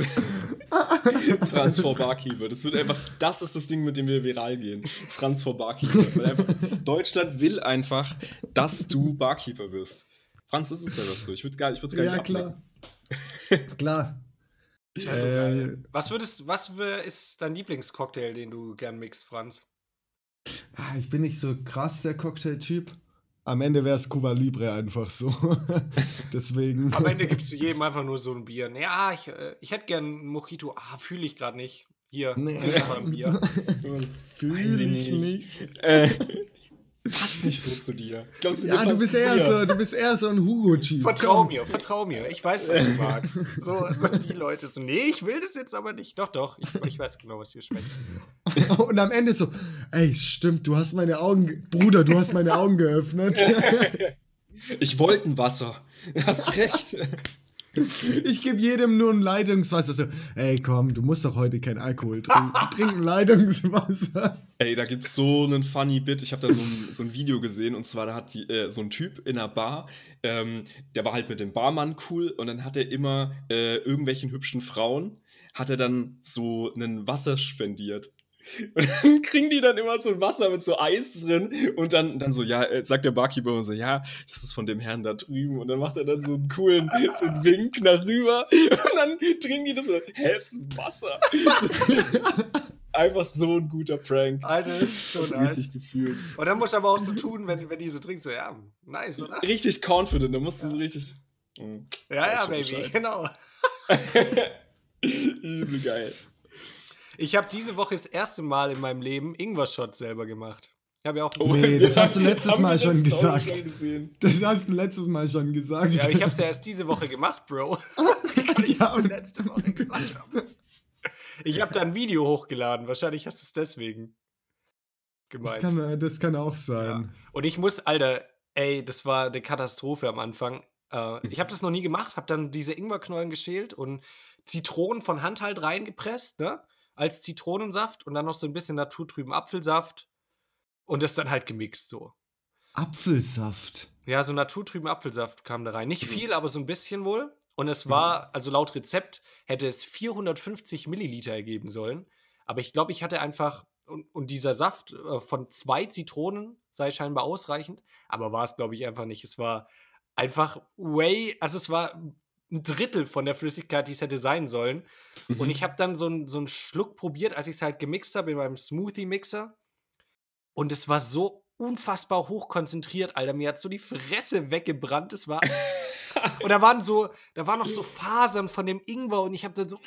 Franz vor Barkeeper. Das wird einfach, das ist das Ding, mit dem wir viral gehen. Franz vor Barkeeper. Einfach, Deutschland will einfach, dass du Barkeeper wirst. Franz, ist es ja das so. Ich würde gar, ich gar Ja, nicht klar. ablecken. klar. *laughs* Das wär so Äh, geil. Was würdest, was wär, ist dein Lieblingscocktail, den du gern mixt, Franz? Ah, Ich bin nicht so krass der Cocktail-Typ. Am Ende wäre es Cuba Libre einfach so. *laughs* Deswegen. Am Ende gibst du jedem einfach nur so ein Bier. Ja, ich, äh, ich hätte gern ein Mojito. Ah, fühle ich gerade nicht. Hier, Nee. ein Bier. *laughs* Fühl Weiß ich ich nicht. nicht. Äh, *laughs* passt nicht so zu dir. Glaubst Ja, du bist eher dir? so, du bist eher so ein Hugo-Typ. Vertrau Komm. mir, vertrau mir. Ich weiß, was du magst. *laughs* So, so die Leute so, nee, ich will das jetzt aber nicht. Doch, doch, ich, ich weiß genau, was dir schmeckt. *laughs* Und am Ende so, ey, stimmt, du hast meine Augen, ge- Bruder, du hast meine Augen geöffnet. *laughs* Ich wollte ein Wasser. Hast recht. Ich gebe jedem nur ein Leitungswasser. So, ey, komm, du musst doch heute kein Alkohol *laughs* trinken. Trink ein Leitungswasser. Ey, da gibt's so einen funny Bit. Ich habe da so ein, so ein Video gesehen und zwar da hat die, äh, so ein Typ in einer Bar, ähm, der war halt mit dem Barmann cool und dann hat er immer äh, irgendwelchen hübschen Frauen, hat er dann so einen Wasser spendiert. Und dann *laughs* kriegen die dann immer so ein Wasser mit so Eis drin und dann, dann so, ja, äh, sagt der Barkeeper immer so, ja, das ist von dem Herrn da drüben und dann macht er dann so einen coolen, so einen Wink nach rüber *laughs* und dann trinken die das so, hä, ist Wasser. *laughs* Einfach so ein guter Prank. Alter, das ist so Das nice. richtig gefühlt. Und dann musst du aber auch so tun, wenn, wenn die so trinkt, so, ja, nice, oder? Richtig confident, da musst du so richtig. Ja, weiß ja, schon Baby, Bescheid. genau. Übel geil. Ich habe diese Woche das erste Mal in meinem Leben Ingwer-Shot selber gemacht. Ich habe ja auch. Oh, *laughs* Nee, das hast du letztes Mal schon das gesagt. schon? Das hast du letztes Mal schon gesagt. Ja, ich habe es ja erst diese Woche gemacht, Bro. *laughs* Ich Ja, das und- letzte Woche gesagt? Ich habe da ein Video hochgeladen. Wahrscheinlich hast du es deswegen das, gemeint. kann, das kann auch sein. Und ich muss, Alter, ey, das war eine Katastrophe am Anfang. Äh, ich habe das noch nie gemacht, habe dann diese Ingwerknollen geschält und Zitronen von Hand halt reingepresst, ne? Als Zitronensaft und dann noch so ein bisschen naturtrüben Apfelsaft und das dann halt gemixt so. Apfelsaft. Ja, so naturtrüben Apfelsaft kam da rein. Nicht Mhm. viel, aber so ein bisschen wohl. Und es war, also laut Rezept hätte es 450 Milliliter ergeben sollen. Aber ich glaube, ich hatte einfach, und, und dieser Saft äh, von zwei Zitronen sei scheinbar ausreichend. Aber war es, glaube ich, einfach nicht. Es war einfach way, also es war ein Drittel von der Flüssigkeit, die es hätte sein sollen. Mhm. Und ich habe dann so, einen- so einen Schluck probiert, als ich es halt gemixt habe in meinem Smoothie-Mixer. Und es war so unfassbar hochkonzentriert, Alter. Mir hat so die Fresse weggebrannt. Es war. *laughs* und da waren so, da waren noch so Fasern von dem Ingwer und ich habe dann so,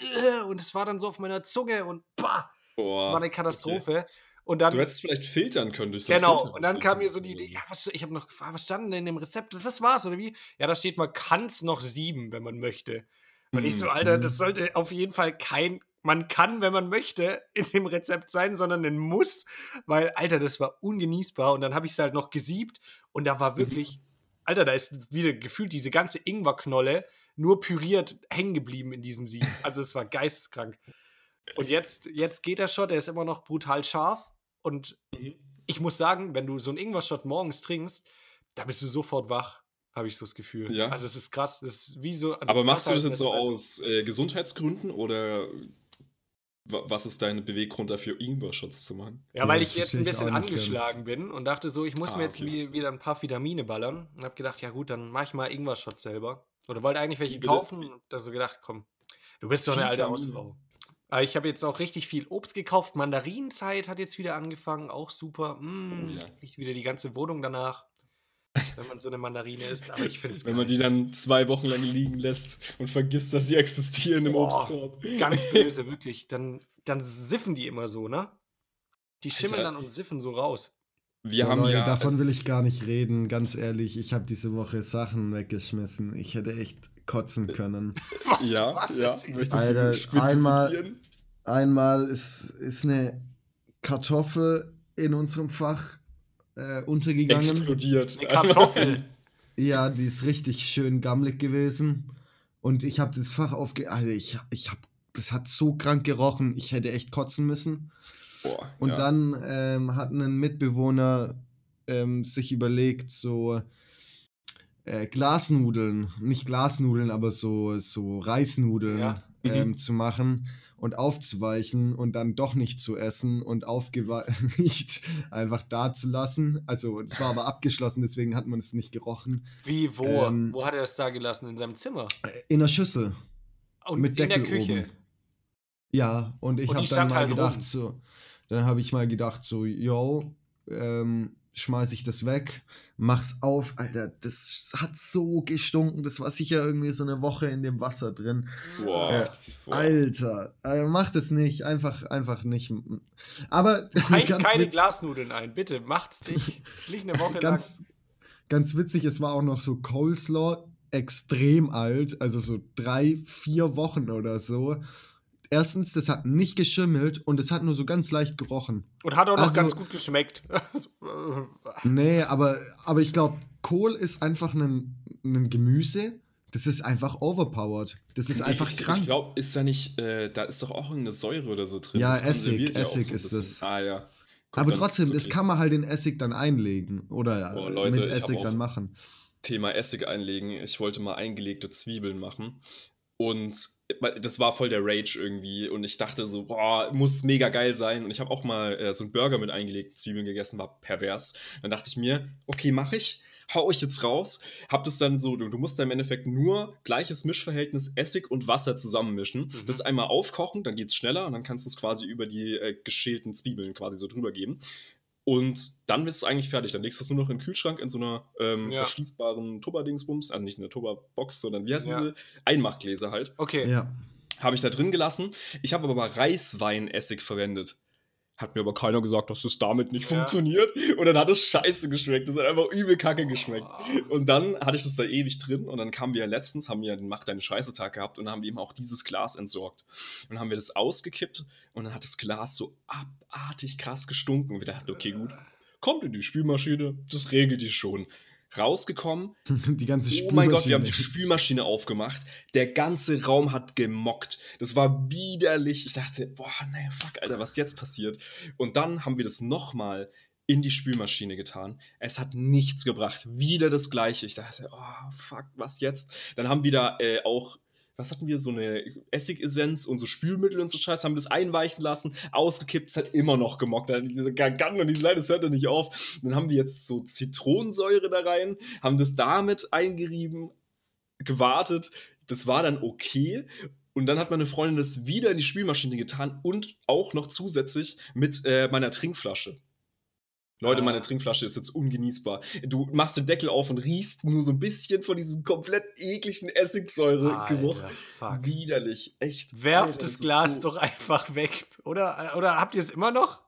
und es war dann so auf meiner Zunge und bah, das war eine Katastrophe. Und dann. Du hättest vielleicht filtern können durch so Genau, Filter. und dann kam mir so die Idee, ja, was, ich habe noch gefragt, was stand denn in dem Rezept? Das war's, oder wie? Ja, da steht, man kann es noch sieben, wenn man möchte. Und ich so, Alter, das sollte auf jeden Fall kein, man kann, wenn man möchte, *laughs* in dem Rezept sein, sondern ein Muss, weil, Alter, das war ungenießbar. Und dann habe ich es halt noch gesiebt und da war wirklich, Alter, da ist wieder gefühlt diese ganze Ingwerknolle nur püriert hängen geblieben in diesem Sieb. Also es war geisteskrank. Und jetzt, jetzt geht der Shot, der ist immer noch brutal scharf. Und Mhm. ich muss sagen, wenn du so einen Ingwer-Shot morgens trinkst, da bist du sofort wach, habe ich so das Gefühl. Ja. Also es ist krass. Das ist wie so. Also Aber machst du das jetzt so aus äh, Gesundheitsgründen oder wa- was ist dein Beweggrund dafür, Ingwer-Shots zu machen? Ja, weil Ja, ich jetzt ein bisschen angeschlagen bin und dachte so, ich muss Ah, mir jetzt okay. wie- wieder ein paar Vitamine ballern und habe gedacht, ja gut, dann mach ich mal Ingwer-Shots selber. Oder wollte eigentlich welche Bitte? kaufen und da so gedacht, komm, du bist doch eine alte. Hausfrau. Aber ich habe jetzt auch richtig viel Obst gekauft. Mandarinenzeit hat jetzt wieder angefangen, auch super. Mm, Oh ja. Riecht wieder die ganze Wohnung danach, wenn man so eine Mandarine isst. Aber ich finde es *laughs* Wenn man die dann zwei Wochen lang liegen lässt und vergisst, dass sie existieren im Boah. Obstkorb. ganz *laughs* böse, wirklich. Dann, dann siffen die immer so, ne? Die schimmeln Alter. dann und siffen so raus. Wir Oh, haben Leute, ja. davon will ich gar nicht reden, ganz ehrlich. Ich habe diese Woche Sachen weggeschmissen. Ich hätte echt kotzen können. *laughs* Was? ja, was ja. Alter, du spezifizieren? einmal- Einmal ist, ist eine Kartoffel in unserem Fach äh, untergegangen. Explodiert. Eine Kartoffel. *laughs* Ja, die ist richtig schön gammelig gewesen. Und ich habe das Fach aufge... Also ich, ich habe... Das hat so krank gerochen, ich hätte echt kotzen müssen. Boah, Und ja. dann ähm, hat ein Mitbewohner ähm, sich überlegt, so äh, Glasnudeln, nicht Glasnudeln, aber so, so Reisnudeln Ja. Mhm. ähm, zu machen und aufzuweichen und dann doch nicht zu essen und aufgeweicht *laughs* einfach da zu lassen. Also es war aber abgeschlossen, deswegen hat man es nicht gerochen. Wie, wo? Ähm, wo hat er das da gelassen? In seinem Zimmer? In der Schüssel. Und mit in Deckel der Küche. oben. Ja, und ich habe dann mal halt gedacht, rum. so, dann habe ich mal gedacht, so, yo, ähm, schmeiß ich das weg, mach's auf, Alter, das hat so gestunken, das war sicher irgendwie so eine Woche in dem Wasser drin. Boah. Äh. Alter, äh, macht es nicht, einfach, einfach nicht. Aber *laughs* ganz, keine witz, Glasnudeln ein, bitte. Macht's nicht. Nicht eine Woche *laughs* ganz, ganz witzig, es war auch noch so Coleslaw, extrem alt, also so drei, vier Wochen oder so. Erstens, das hat nicht geschimmelt und es hat nur so ganz leicht gerochen. Und hat auch noch Also- ganz gut geschmeckt. *laughs* Nee, aber, aber ich glaube, Kohl ist einfach ein, ein Gemüse. Das ist einfach overpowered. Das ist einfach ich, krank. Ich glaube, ist da nicht, äh, da ist doch auch irgendeine Säure oder so drin. Ja, Essig, Essig so ist bisschen. das. Ah, ja. Guck, aber trotzdem, es das okay. kann man halt in Essig dann einlegen. Oder Boah, Leute, mit Essig dann machen. Thema Essig einlegen. Ich wollte mal eingelegte Zwiebeln machen. Und das war voll der Rage irgendwie. Und ich dachte so, boah, muss mega geil sein. Und ich habe auch mal äh, so einen Burger mit eingelegten Zwiebeln gegessen, war pervers. Dann dachte ich mir, okay, mache ich. Hau ich jetzt raus. Hab das dann so, du, du musst da im Endeffekt nur gleiches Mischverhältnis Essig und Wasser zusammenmischen. Mhm. Das einmal aufkochen, dann geht's schneller und dann kannst du es quasi über die äh, geschälten Zwiebeln quasi so drüber geben. Und dann bist du eigentlich fertig. Dann legst du es nur noch in den Kühlschrank in so einer ähm, Ja. verschließbaren Tupper-Dingsbums. Also nicht eine Tupper-Box, sondern wie heißen Ja. diese? Einmachgläser halt. Okay. Ja. Habe ich da drin gelassen. Ich habe aber mal Reisweinessig verwendet. Hat mir aber keiner gesagt, dass das damit nicht Ja. funktioniert. Und dann hat es scheiße geschmeckt. Das hat einfach übel kacke geschmeckt. Und dann hatte ich das da ewig drin und dann kamen wir letztens, haben wir den Mach deine Scheiße Tag gehabt und dann haben wir eben auch dieses Glas entsorgt. Und dann haben wir das ausgekippt und dann hat das Glas so abartig krass gestunken. Und wir dachten, okay, gut, kommt in die Spülmaschine, das regelt die schon. Rausgekommen, *laughs* Die ganze oh mein Gott, wir haben die Spülmaschine. Spülmaschine aufgemacht. Der ganze Raum hat gemockt. Das war widerlich. Ich dachte, boah, naja, fuck, Alter, was jetzt passiert? Und dann haben wir das nochmal in die Spülmaschine getan. Es hat nichts gebracht. Wieder das Gleiche. Ich dachte, oh, fuck, was jetzt? Dann haben wir da äh, auch, was hatten wir, so eine Essigessenz und so Spülmittel und so Scheiß, haben das einweichen lassen, ausgekippt, es hat immer noch gemockt. Diese Gargan und diese Leute, das hört ja nicht auf. Dann haben wir jetzt so Zitronensäure da rein, haben das damit eingerieben, gewartet. Das war dann okay. Und dann hat meine Freundin das wieder in die Spülmaschine getan und auch noch zusätzlich mit äh, meiner Trinkflasche. Leute, meine Trinkflasche ist jetzt ungenießbar. Du machst den Deckel auf und riechst nur so ein bisschen von diesem komplett ekligen Essigsäure-Geruch. Widerlich, echt. Werft Alter, das ist Glas so- doch einfach weg. Oder, oder habt ihr es immer noch?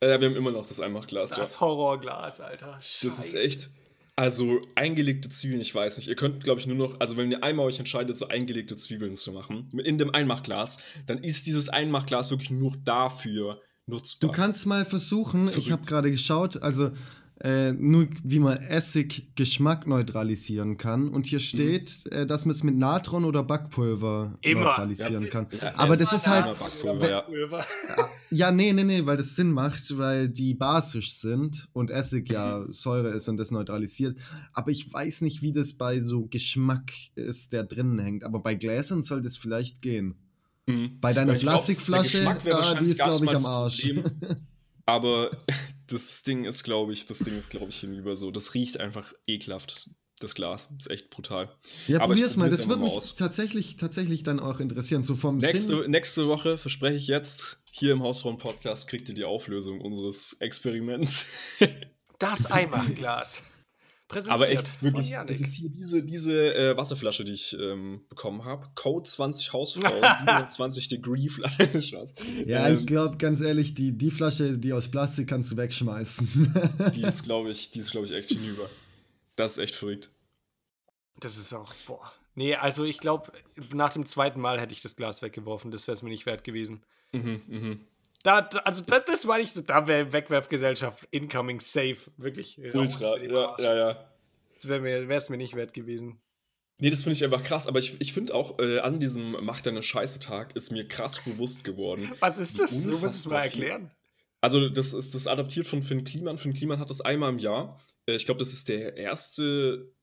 Äh, wir haben immer noch das Einmachglas, ja. Das Horrorglas, Alter. Das ist Scheiße. echt. Also eingelegte Zwiebeln, ich weiß nicht. Ihr könnt, glaube ich, nur noch, also wenn ihr einmal euch entscheidet, so eingelegte Zwiebeln zu machen, in dem Einmachglas, dann ist dieses Einmachglas wirklich nur dafür nutzbar. Du kannst mal versuchen, ich Verrückt. habe gerade geschaut, also äh, nur wie man Essig Geschmack neutralisieren kann. Und Mhm. hier steht, äh, dass man es mit Natron oder Backpulver Immer. neutralisieren Ja, kann. Ja, Aber das ist halt, Backpulver, ja. Pulver. ja, nee, nee, nee, weil das Sinn macht, weil die basisch sind und Essig ja Mhm. Säure ist und das neutralisiert. Aber ich weiß nicht, wie das bei so Geschmack ist, der drinnen hängt. Aber bei Gläsern soll das vielleicht gehen. Mhm. Bei deiner Plastikflasche, ah, die ist, glaube ich, am Arsch. Problem. *laughs* Aber das Ding ist, glaube ich, das Ding ist, glaube ich, hinüber so. Das riecht einfach ekelhaft, das Glas. Ist echt brutal. Ja, Aber ich probier's mal. Das würde mich aus. tatsächlich, tatsächlich dann auch interessieren. So vom Sinn. Nächste, nächste Woche verspreche ich jetzt, hier im Hausraum-Podcast kriegt ihr die Auflösung unseres Experiments. Das Einmachglas. *laughs* Präsentiert Aber echt, wirklich, das ist hier diese, diese äh, Wasserflasche, die ich ähm, bekommen habe. Code 20 Hausfrau, *laughs* 27 Degree Flasche. *laughs* Ja, Ähm, ich glaube, ganz ehrlich, die, die Flasche, die aus Plastik kannst du wegschmeißen. *laughs* Die ist, glaube ich, die ist, glaube ich, echt hinüber. Das ist echt verrückt. Das ist auch, boah. Nee, also ich glaube, nach dem zweiten Mal hätte ich das Glas weggeworfen. Das wäre es mir nicht wert gewesen. Mhm, mhm. Da, da- also das, das meine ich so, da wäre Wegwerfgesellschaft incoming safe. Wirklich. Ultra, ja, ja, ja. Das wäre es mir nicht wert gewesen. Nee, das finde ich einfach krass, aber ich, ich finde auch, äh, an diesem Mach deine Scheiße-Tag ist mir krass bewusst geworden. Was ist das? Du musst es mal erklären. Also, das ist das adaptiert von Finn Kliman. Finn Kliman hat das einmal im Jahr. Äh, ich glaube, das ist der erste,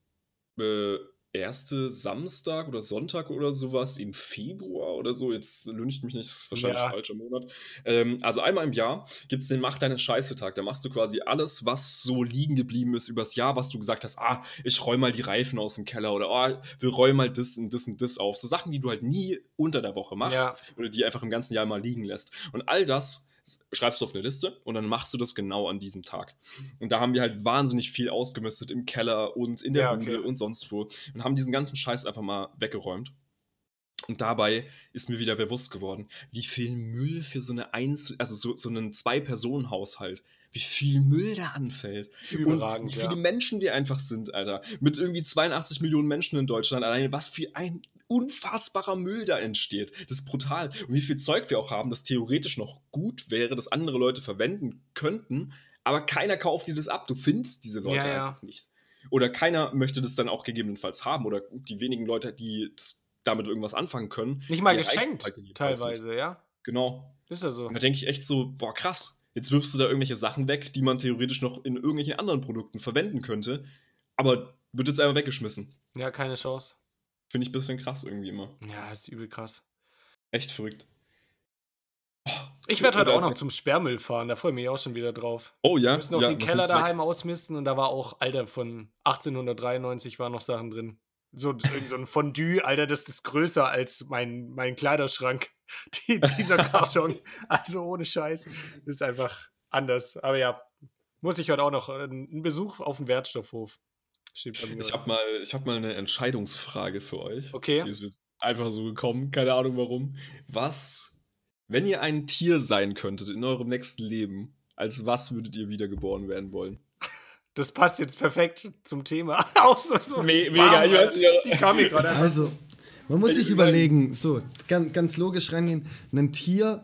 äh, erste Samstag oder Sonntag oder sowas im Februar oder so. Jetzt lüncht mich nicht, das ist wahrscheinlich Ja. falscher Monat. Ähm, also einmal im Jahr gibt es den Mach deine Scheiße-Tag. Da machst du quasi alles, was so liegen geblieben ist übers Jahr, was du gesagt hast, ah, ich räume mal die Reifen aus dem Keller oder ah, wir räumen mal das und das und das auf. So Sachen, die du halt nie unter der Woche machst Ja. oder die einfach im ganzen Jahr mal liegen lässt. Und all das schreibst du auf eine Liste und dann machst du das genau an diesem Tag. Und da haben wir halt wahnsinnig viel ausgemistet im Keller und in der Ja, Bude okay. und sonst wo und haben diesen ganzen Scheiß einfach mal weggeräumt. Und dabei ist mir wieder bewusst geworden, wie viel Müll für so eine Einzel also so, so einen Zwei-Personen-Haushalt, wie viel Müll da anfällt. Überragend, und wie viele ja. Menschen wir einfach sind, Alter. Mit irgendwie 82 Millionen Menschen in Deutschland alleine, was für ein unfassbarer Müll da entsteht. Das ist brutal. Und wie viel Zeug wir auch haben, das theoretisch noch gut wäre, das andere Leute verwenden könnten, aber keiner kauft dir das ab. Du findest diese Leute Ja, ja. einfach nicht. Oder keiner möchte das dann auch gegebenenfalls haben. Oder die wenigen Leute, die das damit irgendwas anfangen können. Nicht mal geschenkt, halt jedenfalls nicht. teilweise, ja. Genau. Ist ja so. Und da denke ich echt so, boah, krass. Jetzt wirfst du da irgendwelche Sachen weg, die man theoretisch noch in irgendwelchen anderen Produkten verwenden könnte. Aber wird jetzt einfach weggeschmissen. Ja, keine Chance. Finde ich ein bisschen krass irgendwie immer. Ja, ist übel krass. Echt verrückt. Ich werde heute auch noch zum Sperrmüll fahren, da freue ich mich auch schon wieder drauf. Oh ja. Wir müssen noch ja, den Keller muss weg? daheim ausmisten und da war auch, Alter, von 1893 waren noch Sachen drin. So, so ein Fondue, Alter, das ist größer als mein, mein Kleiderschrank, *laughs* die, dieser Karton. *laughs* Also ohne Scheiß. Das ist einfach anders. Aber ja, muss ich heute auch noch äh, einen Besuch auf dem Wertstoffhof. Ich habe mal, ich hab mal eine Entscheidungsfrage für euch. Okay. Die ist einfach so gekommen, keine Ahnung warum. Was, wenn ihr ein Tier sein könntet in eurem nächsten Leben, als was würdet ihr wiedergeboren werden wollen? Das passt jetzt perfekt zum Thema. *laughs* auch so, so Me- warm, mega, ich weiß nicht, Die kam mir gerade. Also, man muss Ich sich überlegen, so, ganz, ganz logisch reingehen, ein Tier,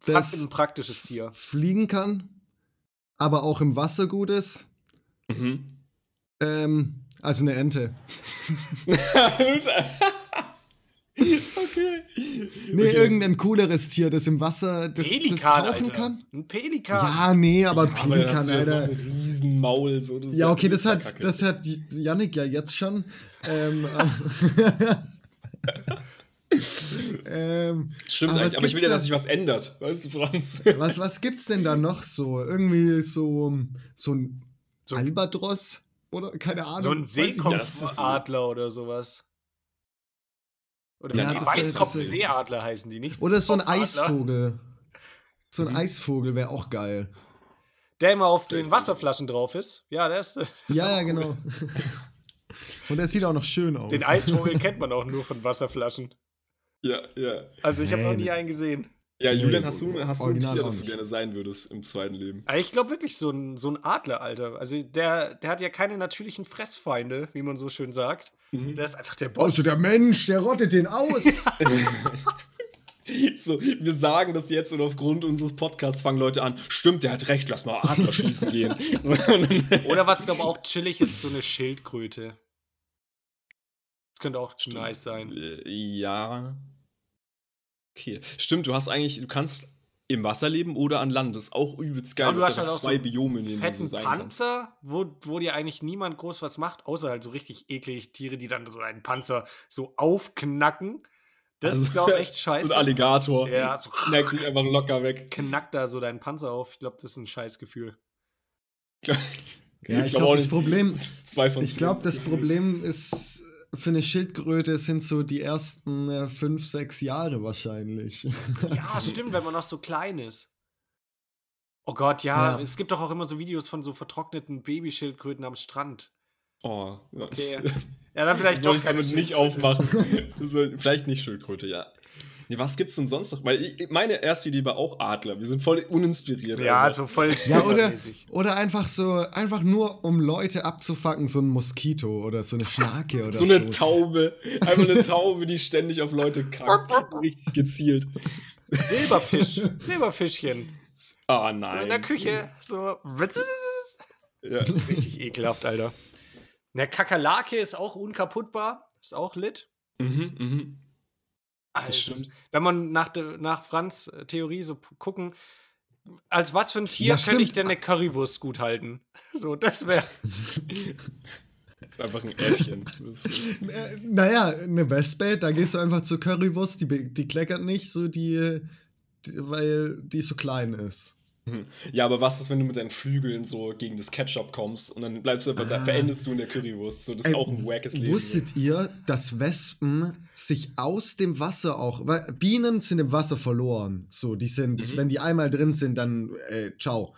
Fast das ein praktisches Tier. fliegen kann, aber auch im Wasser gut ist. Mhm. Ähm, also eine Ente. *laughs* *laughs* okay. Nee, Okay. irgendein cooleres Tier, das im Wasser das, das Pelikan, tauchen Alter. kann. Ein Pelikan. Ja, nee, aber Aber dann Pelikan, hast du ja so Alter. ein Riesenmaul. So, das Ja, okay, das hat, das hat Yannick ja jetzt schon. Ähm, *laughs* ähm, Stimmt aber eigentlich, aber ich will ja, da- dass sich was ändert. Weißt du, Franz? *laughs* was, was gibt's denn da noch so? Irgendwie so, so ein So- Albatros? Oder keine Ahnung. So ein das so. Seekopfadler oder sowas. Oder Ja, das- Weißkopfseeadler heißen die nicht. Oder so ein. Eisvogel. So ein Mhm. Eisvogel wäre auch geil. Der immer auf den. Wasserflaschen drauf ist. Ja, der ist. *laughs* ist ja, ja, cool. genau. *laughs* Und der sieht auch noch schön aus. Den Eisvogel kennt man auch nur von Wasserflaschen. ja, ja. Also ich habe noch nie einen gesehen. Ja, Nee, Julian, hast du, hast du ein Tier, das du gerne sein würdest im zweiten Leben? Ich glaube wirklich so ein, so ein Adler, Alter. Also der, der hat ja keine natürlichen Fressfeinde, wie man so schön sagt. Mhm. Der ist einfach der Boss. Also der Mensch, der rottet den aus. *laughs* So, wir sagen das jetzt und aufgrund unseres Podcasts fangen Leute an. Stimmt, der hat recht, lass mal Adler schießen gehen. *laughs* *laughs* Oder was, glaube auch chillig ist, so eine Schildkröte. Das könnte auch nice sein. Äh, Ja. Okay. Stimmt, du hast eigentlich, du kannst im Wasser leben oder an Land. Das ist auch übelst geil. Aber Du du hast halt auch so zwei einen Biome, in denen du so Fetten sein. Panzer, wo, wo dir eigentlich niemand groß was macht, außer halt so richtig eklige Tiere, die dann so einen Panzer so aufknacken. Das Also, ist, glaube ich, *laughs* echt So scheiße. ein Alligator. Ja, so Knackt dich einfach locker weg. knackt da so deinen Panzer auf. Ich glaube, das ist ein Scheißgefühl. *laughs* Ja, ich glaub glaub, auch das nicht. Problem- *laughs* Zwei von Ich glaube, das Problem ist für eine Schildkröte sind so die ersten äh, fünf, sechs Jahre wahrscheinlich. Ja, *laughs* stimmt, wenn man noch so klein ist. Oh Gott, ja, Ja. es gibt doch auch immer so Videos von so vertrockneten Babyschildkröten am Strand. Oh, ja. Okay. *laughs* Ja, dann vielleicht soll doch ich damit nicht aufmachen. *laughs* Soll, vielleicht nicht Schildkröte, ja. Nee, was gibt's denn sonst noch? Weil ich, meine erste Idee war auch Adler. Wir sind voll uninspiriert. Ja, einfach. so voll Ja, oder, oder einfach so, einfach nur um Leute abzufacken, so ein Moskito oder so eine Schnake oder so *laughs* so. eine Taube. Einfach eine Taube, die ständig auf Leute kackt. Richtig gezielt. Silberfisch. *laughs* Silberfischchen. Ah, In nein. der Küche. So. Ja. Richtig ekelhaft, Alter. Eine Kakerlake ist auch unkaputtbar. Ist auch lit. Mhm, mhm. Alter, stimmt. Wenn man nach, de, nach Franz äh, Theorie so gucken, als was für ein Tier Ja, könnte ich denn eine Currywurst gut halten? *laughs* So, das wäre. *laughs* Das ist einfach ein Äffchen. Das *laughs* Äh, naja, eine Wespe, da gehst du einfach zur Currywurst, die, die kleckert nicht, so die, die, weil die so klein ist. Ja, aber was ist, wenn du mit deinen Flügeln so gegen das Ketchup kommst und dann bleibst du einfach, da Ah. verendest du in der Currywurst. So, das ist Ey, auch ein wackes Leben. Wusstet ihr, dass Wespen sich aus dem Wasser auch, weil Bienen sind im Wasser verloren, so, die sind, Mhm. wenn die einmal drin sind, dann äh, ciao.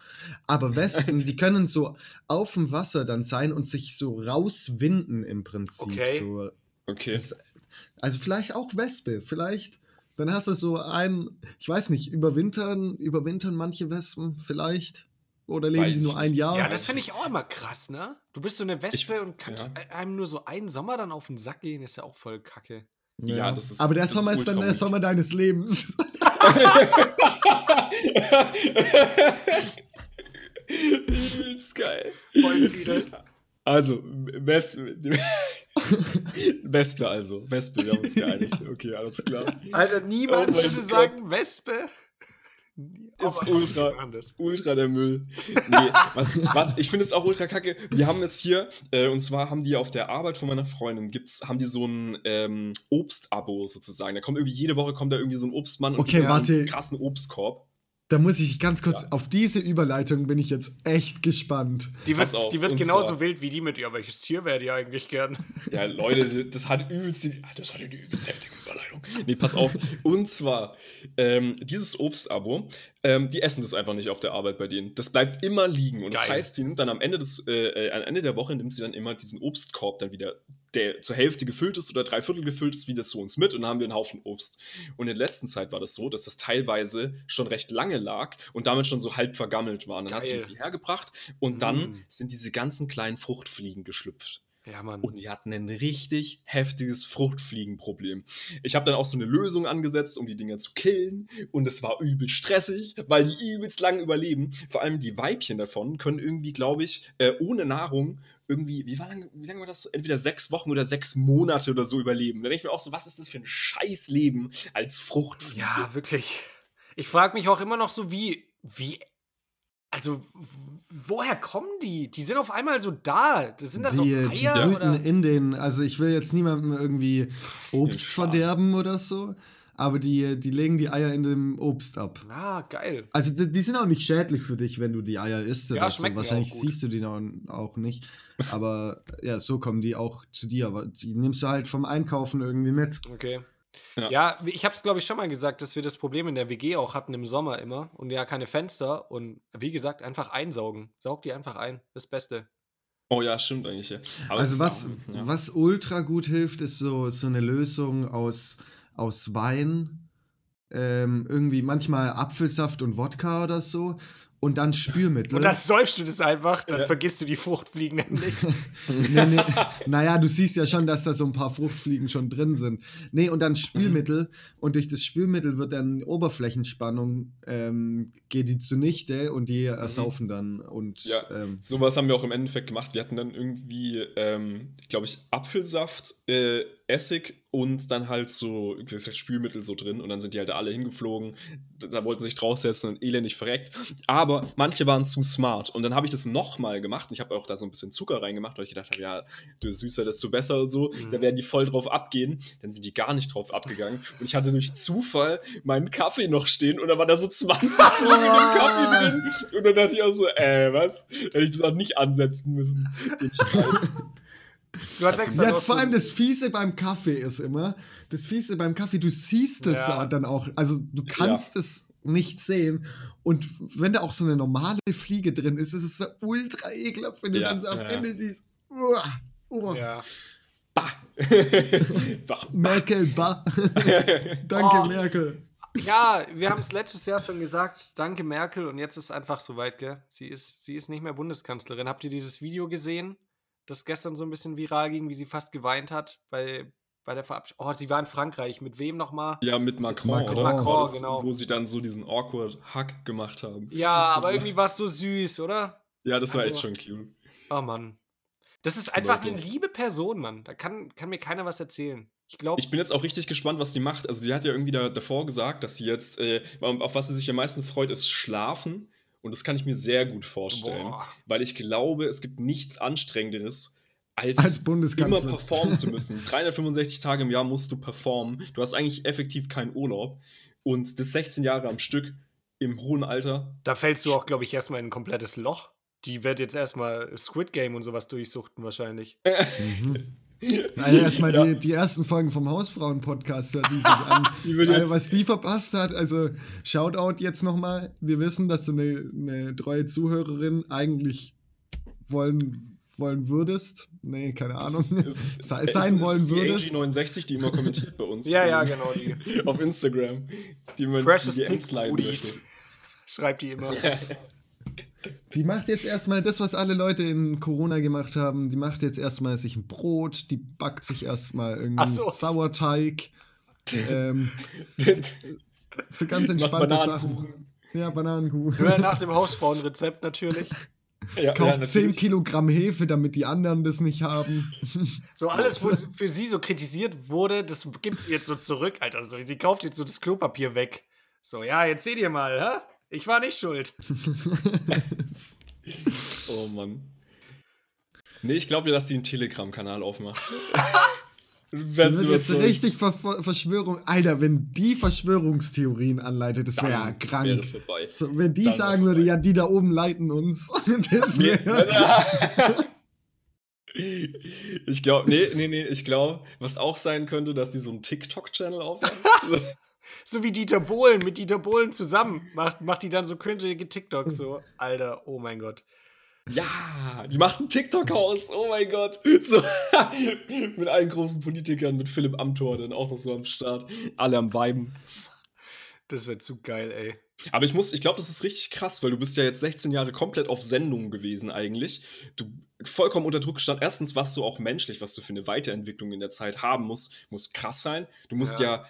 Aber Wespen, die können so auf dem Wasser dann sein und sich so rauswinden im Prinzip. Okay. So. Okay. Das, also vielleicht auch Wespe, vielleicht. Dann hast du so ein, ich weiß nicht, überwintern, überwintern manche Wespen vielleicht? Oder leben Weiß die nur ein. Jahr? Ja, das finde ich auch immer krass, ne? Du bist so eine Wespe Ich- und kannst ja. einem nur so einen Sommer dann auf den Sack gehen, ist ja auch voll kacke. Ja, das ist- Aber der das ist Sommer ist, dann der. Sommer deines Lebens. *laughs* *laughs* Übelst geil. Folgentitel. Also, Wespe. *laughs* Wespe also. Wespe, wir haben uns geeinigt. Okay, alles klar. Alter, niemand Oh würde Gott. sagen Wespe. Ist Aber- ultra, ultra der Müll. Nee, was, was, ich finde es auch ultra kacke. Wir haben jetzt hier, äh, und zwar haben die auf der Arbeit von meiner Freundin, gibt's, haben die so ein ähm, Obstabo sozusagen. Da kommt irgendwie jede Woche kommt da irgendwie so ein Obstmann und Okay, warte. einen krassen Obstkorb. Da muss ich ganz kurz, Ja. auf diese Überleitung bin ich jetzt echt gespannt. Die wird, auf, die wird genauso zwar- wild wie die mit, ja, welches Tier wäre die eigentlich gern? *laughs* Ja, Leute, das hat übelst die, ah, das hat eine übelst heftige Überleitung. Nee, pass auf. Und zwar, ähm, dieses Obstabo, ähm, die essen das einfach nicht auf der Arbeit bei denen. Das bleibt immer liegen. Und das Geil. heißt, die nimmt dann am Ende des, äh, äh, am Ende der Woche nimmt sie dann immer diesen Obstkorb dann wieder, der zur Hälfte gefüllt ist oder drei Viertel gefüllt ist, wieder zu uns mit und dann haben wir einen Haufen Obst. Und in der letzten Zeit war das so, dass das teilweise schon recht lange lag und damit schon so halb vergammelt war. Und dann hat sie Geil. das hierher gebracht und dann Mm. sind diese ganzen kleinen Fruchtfliegen geschlüpft. Ja, Mann. Und die hatten ein richtig heftiges Fruchtfliegenproblem. Ich habe dann auch so eine Lösung angesetzt, um die Dinger zu killen. Und es war übel stressig, weil die übelst lang überleben. Vor allem die Weibchen davon können irgendwie, glaube ich, äh, ohne Nahrung irgendwie, wie, war lang, wie lange war das? Entweder sechs Wochen oder sechs Monate oder so überleben. Da denke ich mir auch so, was ist das für ein Scheißleben als Fruchtfliege? Ja, wirklich. Ich frage mich auch immer noch so, wie, wie, also, woher kommen die? Die sind auf einmal so da. Das sind da so die, die Eier brüten oder? in den, also ich will jetzt niemandem irgendwie Obst verderben oder so, aber die, die legen die Eier in dem Obst ab. Ah, geil. Also die, die sind auch nicht schädlich für dich, wenn du die Eier isst. Ja, oder so. ja Wahrscheinlich auch gut. siehst du die auch, auch nicht. Aber ja, so kommen die auch zu dir. Aber die nimmst du halt vom Einkaufen irgendwie mit. Okay. Ja. Ja, ich habe es, glaube ich, schon mal gesagt, dass wir das Problem in der WG auch hatten im Sommer immer und ja keine Fenster und wie gesagt, einfach einsaugen. Saug die einfach ein. Das Beste. Oh ja, stimmt eigentlich. Ja. Aber Also was, auch- ja. was ultra gut hilft, ist so, so eine Lösung aus, aus Wein ähm, irgendwie manchmal Apfelsaft und Wodka oder so und dann Spülmittel. Und dann säufst du das einfach, dann Ja. vergisst du die Fruchtfliegen nämlich. *laughs* nee, nee. Naja, du siehst ja schon, dass da so ein paar Fruchtfliegen schon drin sind. Nee, und dann Spülmittel. Und durch das Spülmittel wird dann Oberflächenspannung, ähm, geht die zunichte und die ersaufen dann. Und Ja. ähm, Sowas haben wir auch im Endeffekt gemacht. Wir hatten dann irgendwie, ähm, glaube ich, Apfelsaft, äh, Essig und dann halt so gesagt, Spülmittel so drin. Und dann sind die halt alle hingeflogen. Da, wollten sie sich draufsetzen und elendig verreckt. Aber manche waren zu smart. Und dann habe ich das nochmal gemacht. Ich habe auch da so ein bisschen Zucker reingemacht, weil ich gedacht habe, ja, desto süßer, desto besser und so. Mhm. Da werden die voll drauf abgehen. Dann sind die gar nicht drauf abgegangen. Und ich hatte durch Zufall meinen Kaffee noch stehen und da war da so 20 Fliegen *laughs* im Kaffee drin. Und dann dachte ich auch so, äh, was? Hätte ich das auch nicht ansetzen müssen. *laughs* Du hast Ja, extra ja, vor allem das Fiese beim Kaffee ist immer, das Fiese beim Kaffee, du siehst es Ja. dann auch, also du kannst es nicht sehen. Und wenn da auch so eine normale Fliege drin ist, ist es so ultra ekelhaft, wenn du Ja, dann so am ja. Ende siehst. Uah, uah. Ja. Wach. *laughs* Merkel, bah. *laughs* Danke, Oh. Merkel. ja, wir haben es letztes Jahr schon gesagt. Danke, Merkel. Und jetzt ist einfach soweit, gell? Sie ist, sie ist nicht mehr Bundeskanzlerin. Habt ihr dieses Video gesehen, das gestern so ein bisschen viral ging, wie sie fast geweint hat bei, bei der Verabschiedung? Oh, sie war in Frankreich. Mit wem nochmal? Ja, mit Macron. Macron. Macron, das, genau. Wo sie dann so diesen awkward Hack gemacht haben. Ja, Das *laughs* aber irgendwie war es so süß, oder? Ja, das war Also- echt schon cute. Oh Mann. Das ist einfach eine liebe Person, Mann. Da kann, kann mir keiner was erzählen. Ich glaube, Ich bin jetzt auch richtig gespannt, was die macht. Also, die hat ja irgendwie da, davor gesagt, dass sie jetzt, äh, auf was sie sich am meisten freut, ist Schlafen. Und das kann ich mir sehr gut vorstellen. Boah. Weil ich glaube, es gibt nichts Anstrengenderes, als, Als immer Bundeskanzler. performen zu müssen. *laughs* 365 Tage im Jahr musst du performen. Du hast eigentlich effektiv keinen Urlaub. Und das 16 Jahre am Stück im hohen Alter. da fällst du auch, glaube ich, erstmal in ein komplettes Loch. Die wird jetzt erstmal Squid Game und sowas durchsuchten wahrscheinlich. *laughs* Mhm. Also erstmal Ja. die, die ersten Folgen vom Hausfrauen-Podcast hört die sich *laughs* an. Die jetzt- was die verpasst hat, also Shoutout jetzt nochmal. Wir wissen, dass du eine, eine treue Zuhörerin eigentlich wollen, wollen würdest. Nee, keine Ahnung. Es- *laughs* es- sein es wollen ist die würdest. AG69, die immer kommentiert bei uns. *laughs* Ja, ja, genau. Die Auf Instagram. Die man Freshest die leiden Booties. möchte. schreibt die immer. Die macht jetzt erstmal das, was alle Leute in Corona gemacht haben. Die macht jetzt erstmal sich ein Brot, die backt sich erstmal irgendwie Ach so. Sauerteig. ähm, so ganz entspannte Bananenkuchen. Sachen. Ja, Bananenkuchen. Nur nach dem Hausfrauenrezept natürlich. *laughs* Ja, Kauft ja, 10 natürlich. Kilogramm Hefe, damit die anderen das nicht haben. So alles, wo für sie so kritisiert wurde, das gibt sie jetzt so zurück, Alter. So, sie kauft jetzt so das Klopapier weg. So, ja, jetzt seht ihr mal, hä? Ich war nicht schuld. *laughs* Oh Mann. Nee, ich glaube dir, dass die einen Telegram-Kanal aufmacht. *laughs* Das du jetzt richtig Ver Ver- Verschwörung. Alter, wenn die Verschwörungstheorien anleitet, das wäre ja krank. wäre vorbei. So, wenn die Dann sagen würde, ja, die da oben leiten uns. *laughs* Das Nee, wäre. ich glaube, nee, nee, nee, ich glaube, was auch sein könnte, dass die so einen TikTok-Channel aufmachen. So wie Dieter Bohlen, mit Dieter Bohlen zusammen. Macht, macht die dann so cringige TikToks so. *laughs* Alter, oh mein Gott. ja, die macht ein TikTok-Haus, oh mein Gott. So, *laughs* mit allen großen Politikern, mit Philipp Amthor dann auch noch so am Start. Alle am Weiben. Das wird zu geil, ey. Aber ich muss, ich glaube, das ist richtig krass, weil du bist ja jetzt 16 Jahre komplett auf Sendung gewesen eigentlich. Du vollkommen unter Druck gestanden. Erstens, was du auch menschlich, was du für eine Weiterentwicklung in der Zeit haben musst, muss krass sein. Du musst ja, Ja.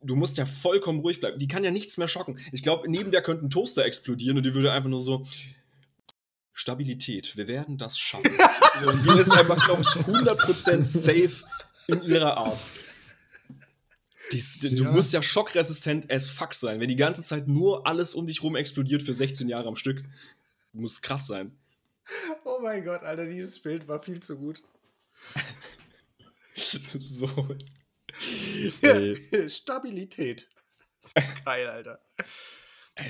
Du musst ja vollkommen ruhig bleiben. Die kann ja nichts mehr schocken. Ich glaube, neben der könnte ein Toaster explodieren und die würde einfach nur so Stabilität. Wir werden das schaffen. *laughs* so, und die ist einfach, glaube ich, 100% safe in ihrer Art. Dies, Du Ja. musst ja schockresistent as fuck sein. Wenn die ganze Zeit nur alles um dich rum explodiert für 16 Jahre am Stück, muss krass sein. Oh mein Gott, Alter, dieses Bild war viel zu gut. *laughs* so. Ey, Stabilität. *laughs* Das ist geil, Alter.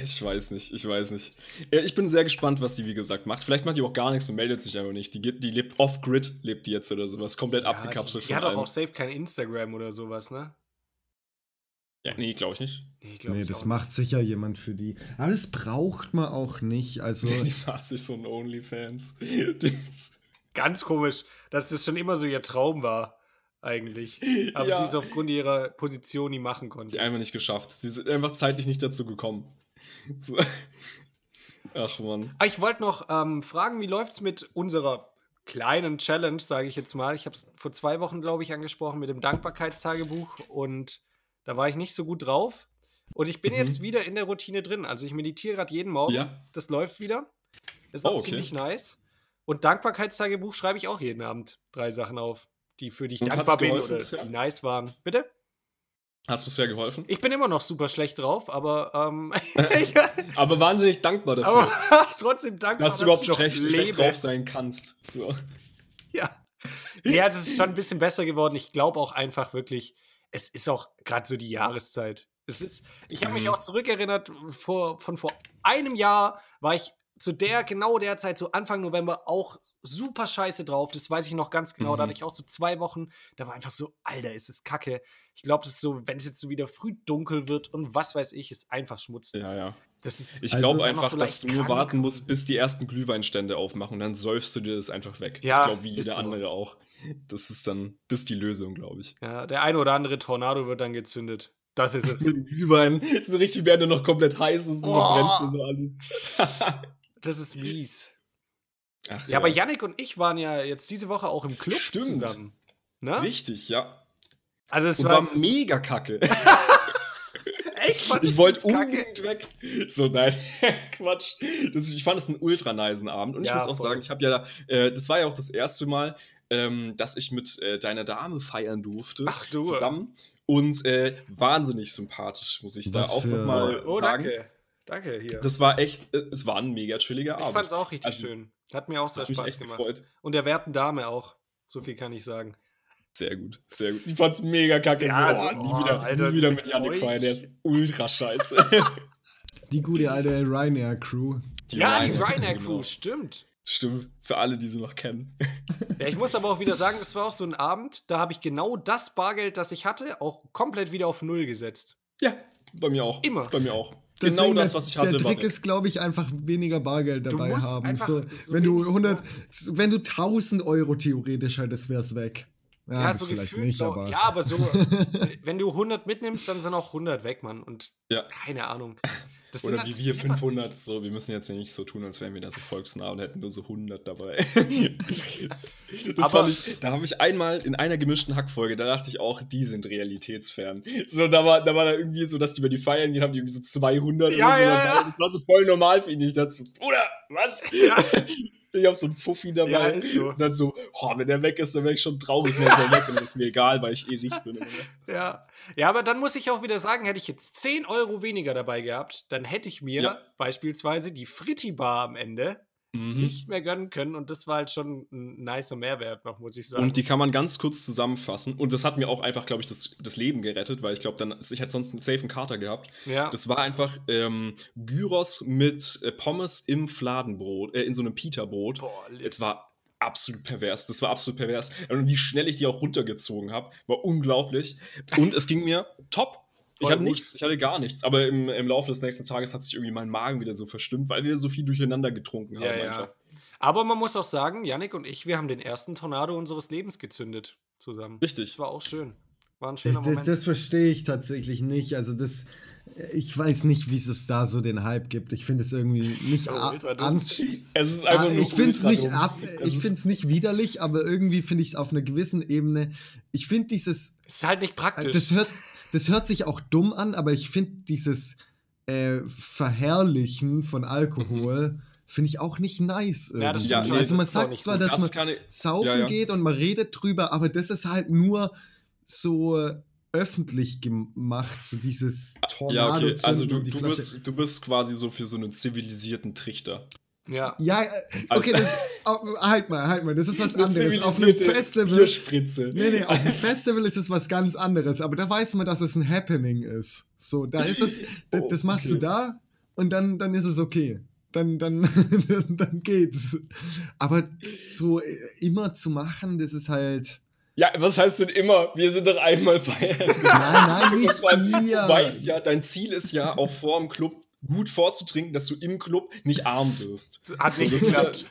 ich weiß nicht, ich weiß nicht. Ja, Ich bin sehr gespannt, was die, wie gesagt, macht. Vielleicht macht die auch gar nichts und meldet sich einfach nicht. Die, geht- die lebt off-grid, lebt die jetzt oder sowas. Komplett abgekapselt die, die von hat doch allem. auch safe kein Instagram oder sowas, ne? Ja, nee, glaube ich nicht. Nee, glaub Nee, ich das macht sicher jemand für die. Aber das braucht man auch nicht. Also, *laughs* Die macht sich so ein Onlyfans. Nicht. Ganz komisch, dass das schon immer so ihr Traum war. Eigentlich. *laughs* Aber Ja. sie es aufgrund ihrer Position nie machen konnte. Sie einfach nicht geschafft. Sie sind einfach zeitlich nicht dazu gekommen. *laughs* So. Ach man. Ah, Ich wollte noch ähm, fragen, wie läuft es mit unserer kleinen Challenge, sage ich jetzt mal. Ich habe es vor zwei Wochen, glaube ich, angesprochen mit dem Dankbarkeitstagebuch und da war ich nicht so gut drauf. Und ich bin Mhm. jetzt wieder in der Routine drin. Also ich meditiere gerade jeden Morgen. Ja. Das läuft wieder. Ist Oh, auch okay. ziemlich nice. Und Dankbarkeitstagebuch schreibe ich auch jeden Abend drei Sachen auf, die für die ich Und dankbar hat's bin oder bisher? die nice waren. Bitte? Hat es bisher geholfen? Ich bin immer noch super schlecht drauf, aber ähm, *laughs* *laughs* Aber wahnsinnig dankbar dafür, aber *laughs* ich trotzdem dankbar, dass du überhaupt noch schlecht, schlecht drauf sein kannst. So. Ja. Also es ist schon ein bisschen besser geworden. Ich glaube auch einfach wirklich, es ist auch gerade so die Jahreszeit. Es ist, ich habe mich Mhm. auch zurückerinnert, vor, von vor einem Jahr war ich zu der, genau der Zeit, so Anfang November, auch super scheiße drauf. Das weiß ich noch ganz genau. Da Mhm. hatte ich auch so zwei Wochen, da war einfach so, Alter, ist es kacke. Ich glaube, es ist so, wenn es jetzt so wieder früh dunkel wird und was weiß ich, ist einfach Schmutz. Ja, ja. Das ist, Ich Also- glaube Einfach einfach, so dass du nur warten musst, und- bis die ersten Glühweinstände aufmachen. Dann säufst du dir das einfach weg. Ja, ich glaube, wie jeder so. andere auch. Das ist dann, das ist die Lösung, glaube ich. ja, der eine oder andere Tornado wird dann gezündet. Das ist es. *laughs* Glühwein, so richtig, du noch komplett heiß ist, so Oh. verbrennst du so alles. *laughs* Das ist mies. Ach, Ja, aber Yannick und ich waren ja jetzt diese Woche auch im Club Stimmt. zusammen. Ne? Richtig, ja. Also es Und war, war mega kacke. *laughs* echt Ich wollte unbedingt weg. So, nein, *laughs* Quatsch. Das, ich fand es einen ultra nicen Abend. Und ich Ja, muss auch voll. sagen, ich habe ja, äh, das war ja auch das erste Mal, ähm, dass ich mit äh, deiner Dame feiern durfte. Ach du. Zusammen. Und äh, wahnsinnig sympathisch, muss ich da Was auch für- nochmal Oh, sagen. danke. Danke hier. Das war echt, äh, es war ein mega chilliger ich Abend. fand es auch richtig Also, schön. Hat mir auch sehr Spaß echt gemacht. gefreut. Und der werten Dame auch. So viel kann ich sagen. Sehr gut, sehr gut. Ich fand's mega kacke. Ja, so, also, oh, nie, wieder, Alter, nie wieder mit Yannick feiern, der ist ultra scheiße. *laughs* Die gute alte Ryanair-Crew. ja, die Ryanair, Ryanair genau. Crew, stimmt. Stimmt, für alle, die sie noch kennen. Ja, ich muss aber auch wieder sagen, das war auch so ein Abend, da habe ich genau das Bargeld, das ich hatte, auch komplett wieder auf Null gesetzt. Ja, bei mir auch. Immer. Bei mir auch. Deswegen genau das, der- was ich hatte, Der Trick ist, glaube ich, einfach weniger Bargeld dabei haben. einfach So, so wenn du wenig- 100, wenn du 1000 Euro theoretisch hättest, wäre es weg. Ja, das vielleicht gefühlt nicht, so- aber. Ja, aber so, *laughs* wenn du 100 mitnimmst, dann sind auch 100 weg, Mann. Und Ja. keine Ahnung. Das Oder halt- wie das wir läppert sich. 500, so, wir müssen jetzt nicht so tun, als wären wir da so volksnah und hätten nur so 100 dabei. *laughs* das Aber- ich, da habe ich einmal in einer gemischten Hackfolge, da dachte ich auch, die sind realitätsfern. So, da war, da war da irgendwie so, dass die über die feiern, die haben die irgendwie so 200 Ja, oder so ja, dabei. ja. Das war so voll normal für ihn. Ich dachte so, Bruder, was? Ja. *laughs* Ich hab so einen Fuffi dabei. Ja, ist so. Und dann so, oh, wenn der weg ist, dann wäre ich schon traurig, wenn er weg und das ist mir egal, weil ich eh nicht bin. Ja. ja, aber dann muss ich auch wieder sagen, hätte ich jetzt 10 Euro weniger dabei gehabt, dann hätte ich mir Ja. beispielsweise die Fritti-Bar am Ende Mhm. nicht mehr gönnen können und das war halt schon ein nicer Mehrwert noch, muss ich sagen. Und die kann man ganz kurz zusammenfassen. Und das hat mir auch einfach, glaube ich, das, das Leben gerettet, weil ich glaube, dann ich hätte sonst einen safen Kater gehabt. ja. Das war einfach ähm, Gyros mit äh, Pommes im Fladenbrot, äh, in so einem Pita-Brot. Es war absolut pervers. Das war absolut pervers. Und wie schnell ich die auch runtergezogen habe, war unglaublich. Und es ging mir top. Ich hatte gut. nichts, ich hatte gar nichts. Aber im, im Laufe des nächsten Tages hat sich irgendwie mein Magen wieder so verstimmt, weil wir so viel durcheinander getrunken haben. Ja, ja. einfach. Aber man muss auch sagen, Yannick und ich, wir haben den ersten Tornado unseres Lebens gezündet zusammen. Richtig. Das war auch schön. War ein Das, schöner das, Moment. das verstehe ich tatsächlich nicht. Also das, ich weiß nicht, wieso es da so den Hype gibt. Ich finde es irgendwie *laughs* nicht So a- ultra dumm. an, Es ist Ah, einfach nur ich finde es nicht ab, Es ich finde es nicht widerlich, aber irgendwie finde ich es auf einer gewissen Ebene. Ich finde dieses, ist halt nicht praktisch. das hört, das hört sich auch dumm an, aber ich finde dieses äh, Verherrlichen von Alkohol finde ich auch nicht nice. Ja, das irgendwie. stimmt schon. also man sagt zwar, dass Das man kann ich, saufen Ja, ja. geht und man redet drüber, aber das ist halt nur so öffentlich gemacht, so dieses Tornado. ja, okay. Also du, du, bist, du bist quasi so für so einen zivilisierten Trichter. Ja. Ja, äh, okay, Als- das, oh, halt mal, halt mal, das ist was anderes. Auf einem Festival. Bierspritze. Nee, nee, auf einem Festival ist es was ganz anderes, aber da weiß man, dass es ein Happening ist. So, da ist es, *laughs* das, das machst Oh, okay. du da und dann, dann ist es okay. Dann, dann, *laughs* dann geht's. Aber so äh, immer zu machen, das ist halt. Ja, was heißt denn immer? Wir sind doch einmal feiern. Nein, nein, nicht ihr. Du weißt ja, dein Ziel ist ja auch vor dem Club gut vorzutrinken, dass du im Club nicht arm wirst. Hat So, nicht das ist ja- geklappt.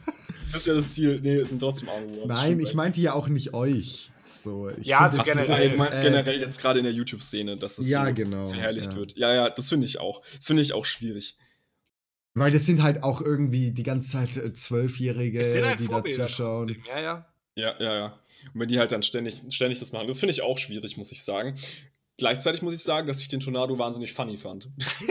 Das ist ja das Ziel. Nee, es sind trotzdem arm geworden. Nein, ich meinte ja auch nicht euch. So, ich Ja, also generell, ist, du meinst äh, generell jetzt gerade in der YouTube-Szene, dass es Ja, so genau, verherrlicht ja. wird. Ja, ja, das finde ich auch. Das finde ich auch schwierig. Weil das sind halt auch irgendwie die ganze Zeit äh, Zwölfjährige, halt die da zuschauen. trotzdem. Ja, ja. Ja, ja, ja. Und wenn die halt dann ständig, ständig das machen, das finde ich auch schwierig, muss ich sagen. Gleichzeitig muss ich sagen, dass ich den Tornado wahnsinnig funny fand. *laughs*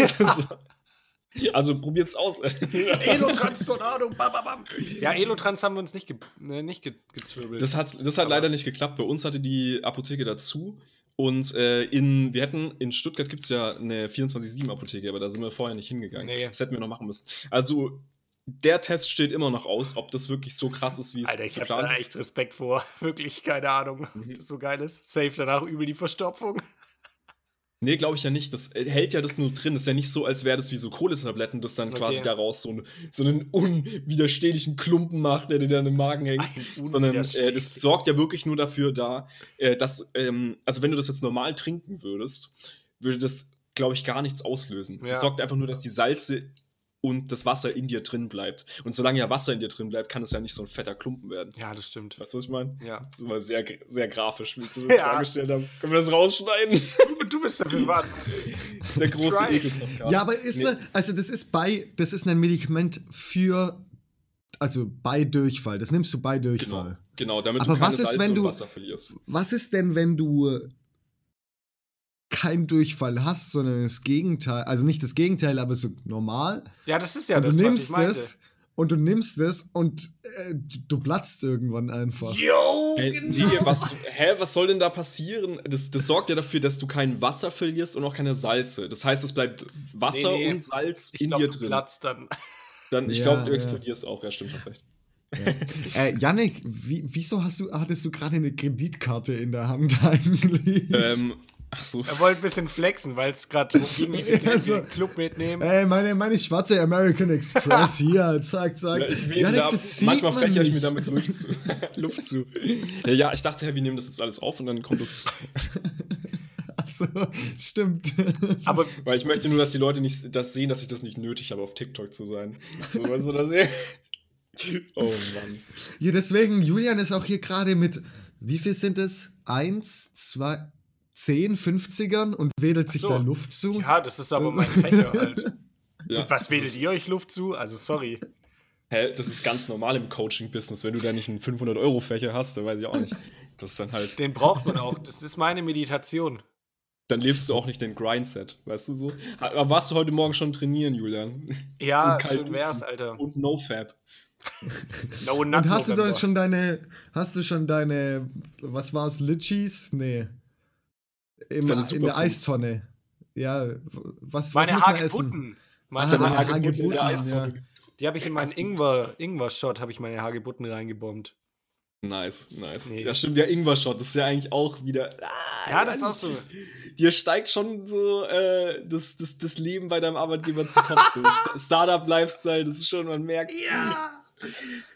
also probiert's aus. *laughs* Elotrans Tornado, bam, bam, bam. Ja, Elotrans haben wir uns nicht, ge ne, nicht ge gezwirbelt. Das hat, das hat Aber- leider nicht geklappt. Bei uns hatte die Apotheke dazu. Und äh, in, wir hätten, in Stuttgart gibt es ja eine 24-7-Apotheke, aber da sind wir vorher nicht hingegangen. Nee. Das hätten wir noch machen müssen. Also, der Test steht immer noch aus, ob das wirklich so krass ist, wie es Alter, ich habe geplant da ist. echt Respekt vor. *laughs* Wirklich, keine Ahnung, Mhm. ob das so geil ist. Safe danach übel die Verstopfung. Nee, glaube ich ja nicht. Das äh, hält ja das nur drin. Das ist ja nicht so, als wäre das wie so Kohletabletten, das dann Okay. quasi daraus so, ein, so einen unwiderstehlichen Klumpen macht, der dir dann im Magen hängt. Sondern äh, das sorgt ja wirklich nur dafür da, äh, dass, ähm, also wenn du das jetzt normal trinken würdest, würde das, glaube ich, gar nichts auslösen. Ja. Das sorgt einfach nur, dass die Salze und das Wasser in dir drin bleibt. Und solange ja Wasser in dir drin bleibt, kann es ja nicht so ein fetter Klumpen werden. Ja, das stimmt. Weißt du, was ich meine? Ja. Das war sehr, sehr grafisch, wie ich das *laughs* jetzt Ja. dargestellt habe. Können wir das rausschneiden? Du bist dafür verantwortlich. *laughs* Das ist der große Try. Ekel-Podcast. Ja, aber ist Nee. ne, also das ist bei, das ist ein Medikament für, also bei Durchfall. Das nimmst du bei Durchfall. Genau, genau, damit Aber du keine was ist, Salze wenn und du- Wasser verlierst. Was ist denn, wenn du keinen Durchfall hast, sondern das Gegenteil, also nicht das Gegenteil, aber so normal. Ja, das ist ja und das, du was ich nimmst das und du nimmst das und äh, du platzt irgendwann einfach. Yo, Hä, genau. nee, was, hä, was soll denn da passieren? Das, das sorgt ja dafür, dass du kein Wasser verlierst und auch keine Salze. Das heißt, es bleibt Wasser Nee, nee. und Salz Ich in glaub, dir du drin. platzt dann. Dann, ich Ja, glaube, du ja. explodierst auch. Ja, stimmt, hast recht. Äh, Yannick, wie, wieso hast du, hattest du gerade eine Kreditkarte in der Hand *laughs* eigentlich? Ähm, ach so. Er wollte ein bisschen flexen, weil es gerade *laughs* ging, Also- den Club mitnehmen. Ey, meine, meine schwarze American Express *laughs* hier, zack, zack. Ja, ich Yannick, da, manchmal man fächer ich mir damit Luft zu. *laughs* Luft zu. Ja, ja, ich dachte, wir nehmen das jetzt alles auf und dann kommt es. Achso, stimmt. Aber Weil ich möchte nur, dass die Leute nicht das sehen, dass ich das nicht nötig habe, auf TikTok zu sein. So, du das? Oh Mann. Ja, deswegen, Julian ist auch hier gerade mit, wie viel sind es? Eins, zwei, zehn 50ern und wedelt sich so. da Luft zu. ja, das ist aber mein *laughs* Fächer halt. Ja, Und was wedelt ihr euch Luft zu? Also sorry. Hä, das ist ganz normal im Coaching-Business. Wenn du da nicht einen 500-Euro-Fächer hast, dann weiß ich auch nicht. Das ist dann halt. Den braucht man auch. Das ist meine Meditation. Dann lebst du auch nicht den Grindset, weißt du so? Aber warst du heute Morgen schon trainieren, Julian? Ja, schön wär's, Alter. Und NoFab. No Und hast du November. dann schon deine, hast du schon deine, was war es, Litchis? Nee. Im, in der Eistonne. Ja, was, was Meine muss man essen? Meine Ah, Hagebutten. in der ja. Eistonne. Die habe ich in meinen Ingwer, Ingwer-Shot, habe ich meine Hagebutten reingebombt. Nice, nice. Nee. Ja, stimmt, ja, Ingwer-Shot, das ist ja eigentlich auch wieder. Ah, Ja, das ist auch so. Dir steigt schon so äh, das, das, das Leben bei deinem Arbeitgeber zu Kopf. So. St- *laughs* Startup-Lifestyle, das ist schon, man merkt, Ja!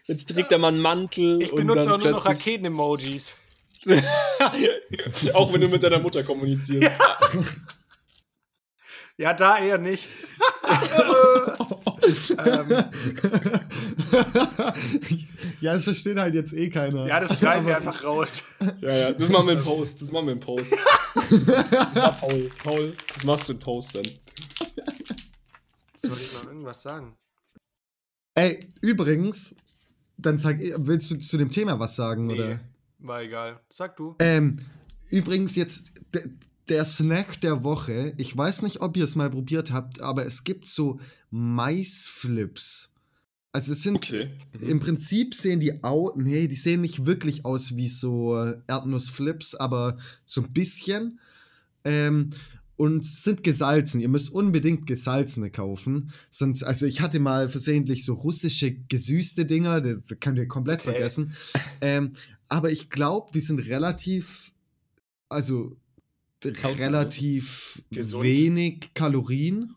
jetzt trägt er mal einen Mantel. Ich und benutze dann auch nur noch Raketen-Emojis. *laughs* auch wenn du mit deiner Mutter kommunizierst. Ja, da eher nicht. ähm, *laughs* ja, das versteht halt jetzt eh keiner. ja, das schreiben wir einfach raus. Ja, ja, das machen wir im Post. Das machen wir im Post. *laughs* ja, Paul, Paul, das machst du im Post dann. Jetzt wollte ich noch irgendwas sagen. Ey, übrigens, dann sag, willst du zu dem Thema was sagen, Nee, oder? War egal. Sag du. Ähm, übrigens jetzt de, der Snack der Woche. Ich weiß nicht, ob ihr es mal probiert habt, aber es gibt so Maisflips. Also es sind Okay. Mhm. im Prinzip sehen die au, nee, die sehen nicht wirklich aus wie so Erdnussflips, aber so ein bisschen. Ähm, und sind gesalzen. Ihr müsst unbedingt gesalzene kaufen. Sonst, also ich hatte mal versehentlich so russische gesüßte Dinger, das könnt ihr komplett Okay. vergessen. *laughs* Ähm, aber ich glaube, die sind relativ, also d- relativ Gesund. wenig Kalorien.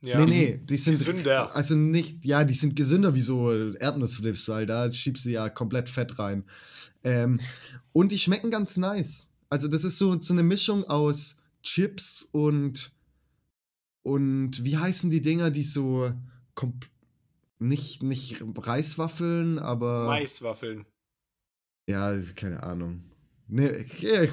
Ja. Nee, nee, die sind Gesünder. also nicht, ja, die sind gesünder wie so Erdnussflips, weil da schiebst du ja komplett Fett rein. Ähm, und die schmecken ganz nice. Also das ist so, so eine Mischung aus Chips und und wie heißen die Dinger, die so nicht, nicht Reiswaffeln, aber. Maiswaffeln. Ja, keine Ahnung. Ne,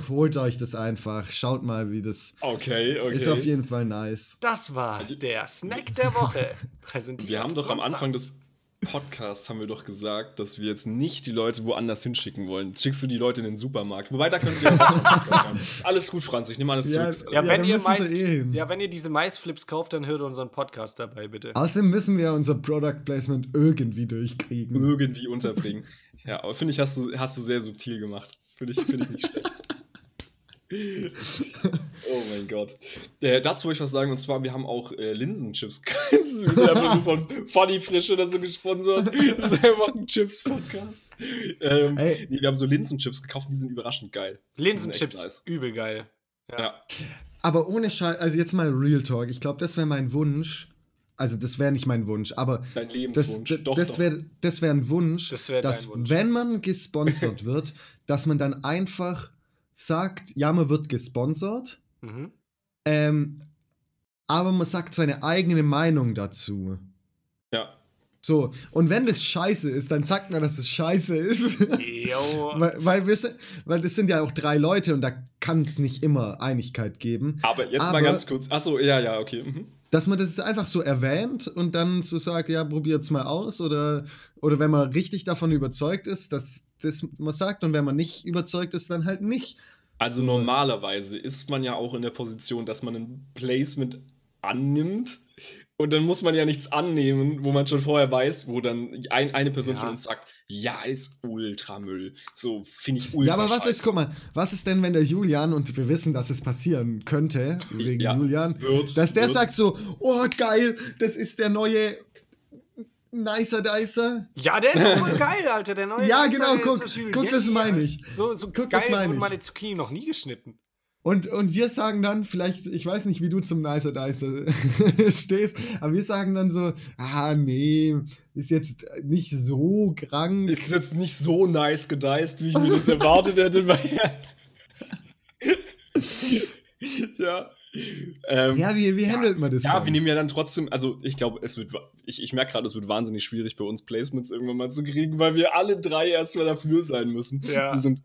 holt euch das einfach. Schaut mal, wie das. Okay, okay. Ist auf jeden Fall nice. Das war der Snack der Woche. *laughs* Präsentiert Wir haben doch am Anfang des Podcasts haben wir doch gesagt, dass wir jetzt nicht die Leute woanders hinschicken wollen. Schickst du die Leute in den Supermarkt. Wobei, da können sie ja auch Podcast. Ist alles gut, Franz. Ich nehme alles Ja, zurück. Ja, Ja, wenn ihr Mais, eh ja, wenn ihr diese Maisflips kauft, dann hört unseren Podcast dabei, bitte. Außerdem müssen wir unser Product Placement irgendwie durchkriegen. irgendwie unterbringen. Ja, aber finde ich, hast du, hast du sehr subtil gemacht. Finde ich, find ich nicht schlecht. *laughs* oh mein Gott. Äh, dazu wollte ich was sagen, und zwar, wir haben auch äh, Linsenchips. *laughs* wir sind einfach nur von Funny Frisch oder so gesponsert. Das ist einfach ein Chips-Podcast. Ähm, nee, wir haben so Linsenchips gekauft, die sind überraschend geil. Linsenchips, nice. übel geil. Ja. Aber ohne Scheiß, also jetzt mal Real Talk. Ich glaube, das wäre mein Wunsch. Also, das wäre nicht mein Wunsch, aber Dein Lebenswunsch. das, doch, das wäre das wär ein Wunsch, Das wär dass, Wunsch. wenn man gesponsert wird, dass man dann einfach sagt, ja, man wird gesponsert, Mhm. ähm, aber man sagt seine eigene Meinung dazu. Ja. So, und wenn das scheiße ist, dann sagt man, dass es scheiße ist. *laughs* Weil, weil, wir sind, weil das sind ja auch drei Leute und da kann es nicht immer Einigkeit geben. Aber jetzt mal Aber- ganz kurz. Achso, ja, ja, okay. Mhm. Dass man das einfach so erwähnt und dann so sagt, ja, probiert's mal aus. Oder, oder wenn man richtig davon überzeugt ist, dass das man sagt und wenn man nicht überzeugt ist, dann halt nicht. Also normalerweise ist man ja auch in der Position, dass man ein Placement annimmt und dann muss man ja nichts annehmen, wo man schon vorher weiß, wo dann ein, eine Person Ja. von uns sagt, ja, ist Ultramüll. So finde ich ultra ja, aber was ist, guck mal, was ist denn, wenn der Julian, und wir wissen, dass es passieren könnte, wegen Ja, Julian, wird, dass der wird. sagt so, oh geil, das ist der neue Nicer Dicer. Ja, der ist auch voll *laughs* geil, Alter. Der neue Ja, genau, der guck, ist so guck, das meine ich. So, so Guck, geil das meine ich. meine Zucchini noch nie geschnitten. Und, und wir sagen dann, vielleicht, ich weiß nicht, wie du zum Nicer Dicer *laughs* stehst, aber wir sagen dann so, ah, nee, ist jetzt nicht so krank. Ist jetzt nicht so nice gediced, wie ich mir das erwartet hätte. *laughs* ja. Ähm, Ja, wie, wie handelt man das Ja, dann? wir nehmen ja dann trotzdem, also ich glaube, es wird, ich, ich merke gerade, es wird wahnsinnig schwierig bei uns Placements irgendwann mal zu kriegen, weil wir alle drei erstmal dafür sein müssen. Ja. Wir sind,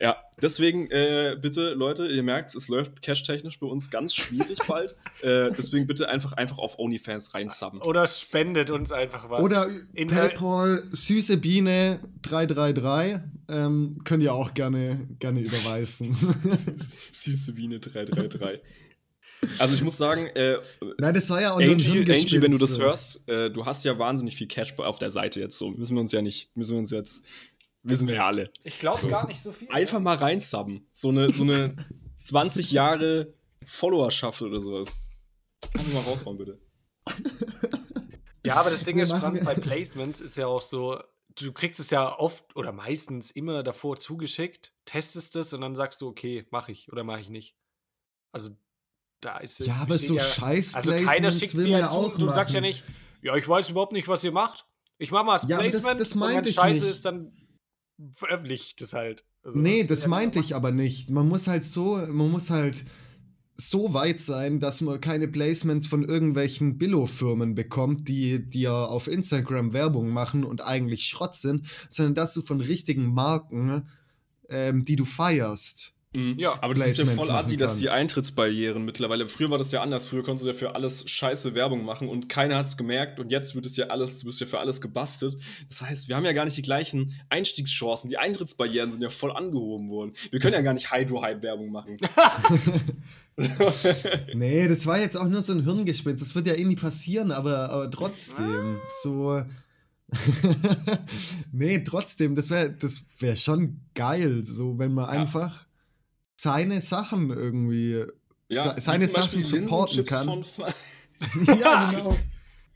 ja, deswegen äh, bitte, Leute, ihr merkt, es läuft cash-technisch bei uns ganz schwierig *laughs* bald. Äh, deswegen bitte einfach, einfach auf OnlyFans reinsubben. Oder spendet uns einfach was. Oder In- PayPal, süße Biene 333, ähm, könnt ihr auch gerne, gerne *laughs* überweisen. Süße Biene 333. Also ich muss sagen, äh, Nein, das war ja auch nur ein Angie, Angie, wenn du das hörst, äh, du hast ja wahnsinnig viel Cash auf der Seite jetzt so. Müssen wir uns ja nicht, müssen wir uns jetzt, wissen wir ja alle. ich glaube gar nicht so viel. Einfach mal reinsubben. So eine, so eine *laughs* 20 Jahre Followerschaft oder sowas. Einfach mal raushauen, bitte. Ja, aber das *laughs* Ding ist, Franz, bei Placements ist ja auch so, du kriegst es ja oft oder meistens immer davor zugeschickt, testest es und dann sagst du, okay, mache ich oder mache ich nicht. Also da ist Ja, aber so ja, scheiß Also keiner schickt sie ja ja zu du sagst ja machen. nicht, ja, ich weiß überhaupt nicht, was ihr macht. Ich mache mal das Ja, aber das- Placement das und wenn scheiße nicht. ist, dann veröffentliche ich das halt. Also, Nee, das ja meinte ich aber nicht. Man muss halt so, man muss halt so weit sein, dass man keine Placements von irgendwelchen Billo-Firmen bekommt, die dir auf Instagram Werbung machen und eigentlich Schrott sind, sondern dass du von richtigen Marken, ähm, die du feierst. Mhm. Ja, aber das ist ja voll assi, dass die. Eintrittsbarrieren mittlerweile. Früher war das ja anders. Früher konntest du ja für alles scheiße Werbung machen und keiner hat es gemerkt und jetzt wird es ja alles, du bist ja für alles gebastelt. Das heißt, wir haben ja gar nicht die gleichen Einstiegschancen. Die Eintrittsbarrieren sind ja voll angehoben worden. Wir können ja gar nicht Hydro-Hype-Werbung machen. *laughs* *laughs* Nee, das war jetzt auch nur so ein Hirngespinst. Das wird ja eh nie passieren, aber, aber trotzdem. So. *laughs* nee, trotzdem, das wäre das wär schon geil, so wenn man Ja. einfach seine Sachen irgendwie. Ja, se- seine Sachen supporten kann. *laughs* *laughs* Ja, genau.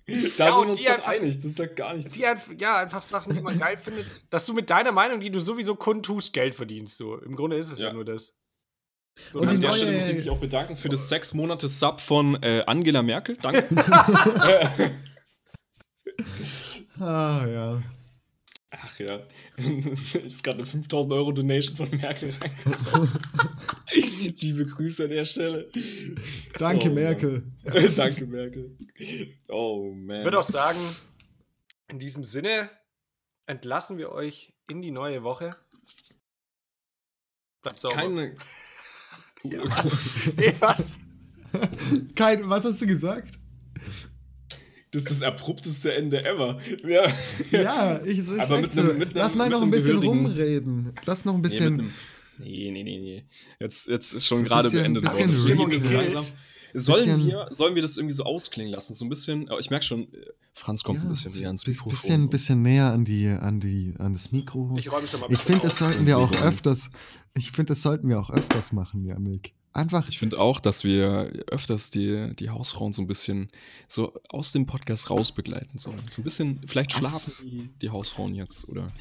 da Ja, sind wir uns doch einfach- einig. Das ist doch gar nichts. Die einfach, ja, einfach Sachen, die man geil *laughs* findet, dass du mit deiner Meinung, die du sowieso kundtust, Geld verdienst. So. Im Grunde ist es ja, Ja. nur das. So, Und an der Stelle möchte ich mich auch bedanken für das sechs Monate Sub von äh, Angela Merkel. Danke. Ah, ja. Ach ja. *laughs* ist gerade eine 5000 Euro Donation von Merkel reingekommen. *laughs* Liebe Grüße an der Stelle. Danke, Oh. Merkel. *laughs* Danke, Merkel. Oh, man. Ich würde auch sagen, In diesem Sinne entlassen wir euch in die neue Woche. Bleibt sauber. Keine. Ja, was? Nee, was? Kein, was hast du gesagt? Das ist das abrupteste Ende ever. Ja, Ja, ich, es ist Aber mit so. einem- mit Lass einem- mal mit noch ein bisschen rumreden. Lass noch ein Nee, bisschen. mit einem- nee, nee, nee, nee. Jetzt, jetzt ist schon So ein gerade beendet. worden. Das Stimmung so gekillt. langsam. Sollen wir, sollen wir das irgendwie so ausklingen lassen? So ein bisschen. oh, Ich merke schon, äh, Franz kommt Ja, ein bisschen näher ans Mikrofon. bisschen, bisschen näher an, die, an, die, an das Mikro. Ich räume schon mal. Ich finde, das sollten wir auch öfters. Ich finde, das sollten wir auch öfters machen, Janik. Einfach. Ich finde auch, dass wir öfters die, die Hausfrauen so ein bisschen so aus dem Podcast raus begleiten sollen. So ein bisschen, vielleicht schlafen so. die, Hausfrauen jetzt, oder?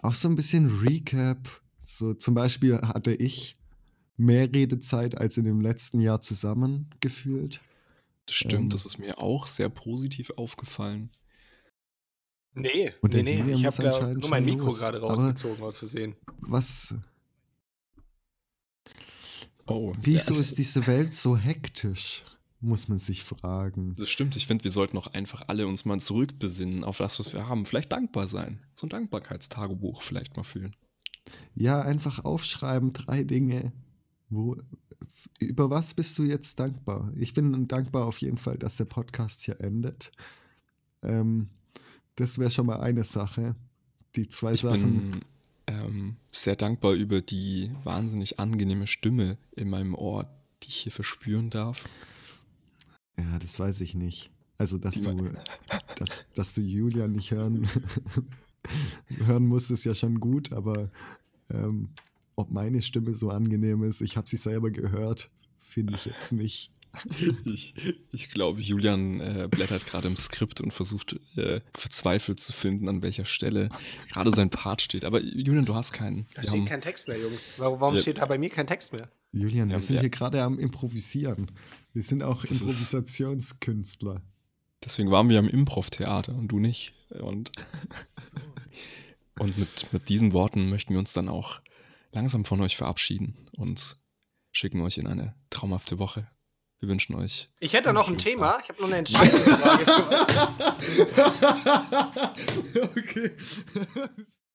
Auch so ein bisschen Recap. So zum Beispiel hatte ich mehr Redezeit als in dem letzten Jahr zusammengefühlt. Das stimmt, Ähm. das ist mir auch sehr positiv aufgefallen. Nee, Und nee, der nee. Ich muss habe anscheinend nur mein Mikro los. gerade Aber- rausgezogen aus Versehen. Was? Oh, Wieso ja, ist diese Welt so hektisch? Muss man sich fragen. Das stimmt, ich finde, wir sollten auch einfach alle uns mal zurückbesinnen auf das, was wir haben. Vielleicht dankbar sein. So ein Dankbarkeitstagebuch vielleicht mal fühlen. Ja, einfach aufschreiben, drei Dinge. Wo, über was bist du jetzt dankbar? Ich bin dankbar auf jeden Fall, dass der Podcast hier endet. Ähm, das wäre schon mal eine Sache. Die zwei Ich Sachen. bin ähm, sehr dankbar über die wahnsinnig angenehme Stimme in meinem Ohr, die ich hier verspüren darf. Ja, das weiß ich nicht. Also, dass Die du, *laughs* dass, dass du Julian nicht hören, *laughs* hören musst, ist ja schon gut, aber ähm, ob meine Stimme so angenehm ist, ich habe sie selber gehört, finde ich jetzt nicht. Ich, ich glaube, Julian äh, blättert gerade im Skript und versucht äh, verzweifelt zu finden, an welcher Stelle gerade sein Part steht. Aber Julian, du hast keinen. Da Wir steht haben- kein Text mehr, Jungs. Warum, warum Ja. steht da bei mir kein Text mehr? Julian, Ja, wir sind ja. hier gerade am Improvisieren. Wir sind auch Das ist- Improvisationskünstler. Deswegen waren wir am Improv-Theater und du nicht. Und, und mit, mit diesen Worten möchten wir uns dann auch langsam von euch verabschieden und schicken euch in eine traumhafte Woche. Wir wünschen euch. Ich hätte noch ein Thema. Ich habe noch eine Entscheidungsfrage für euch. *laughs* okay.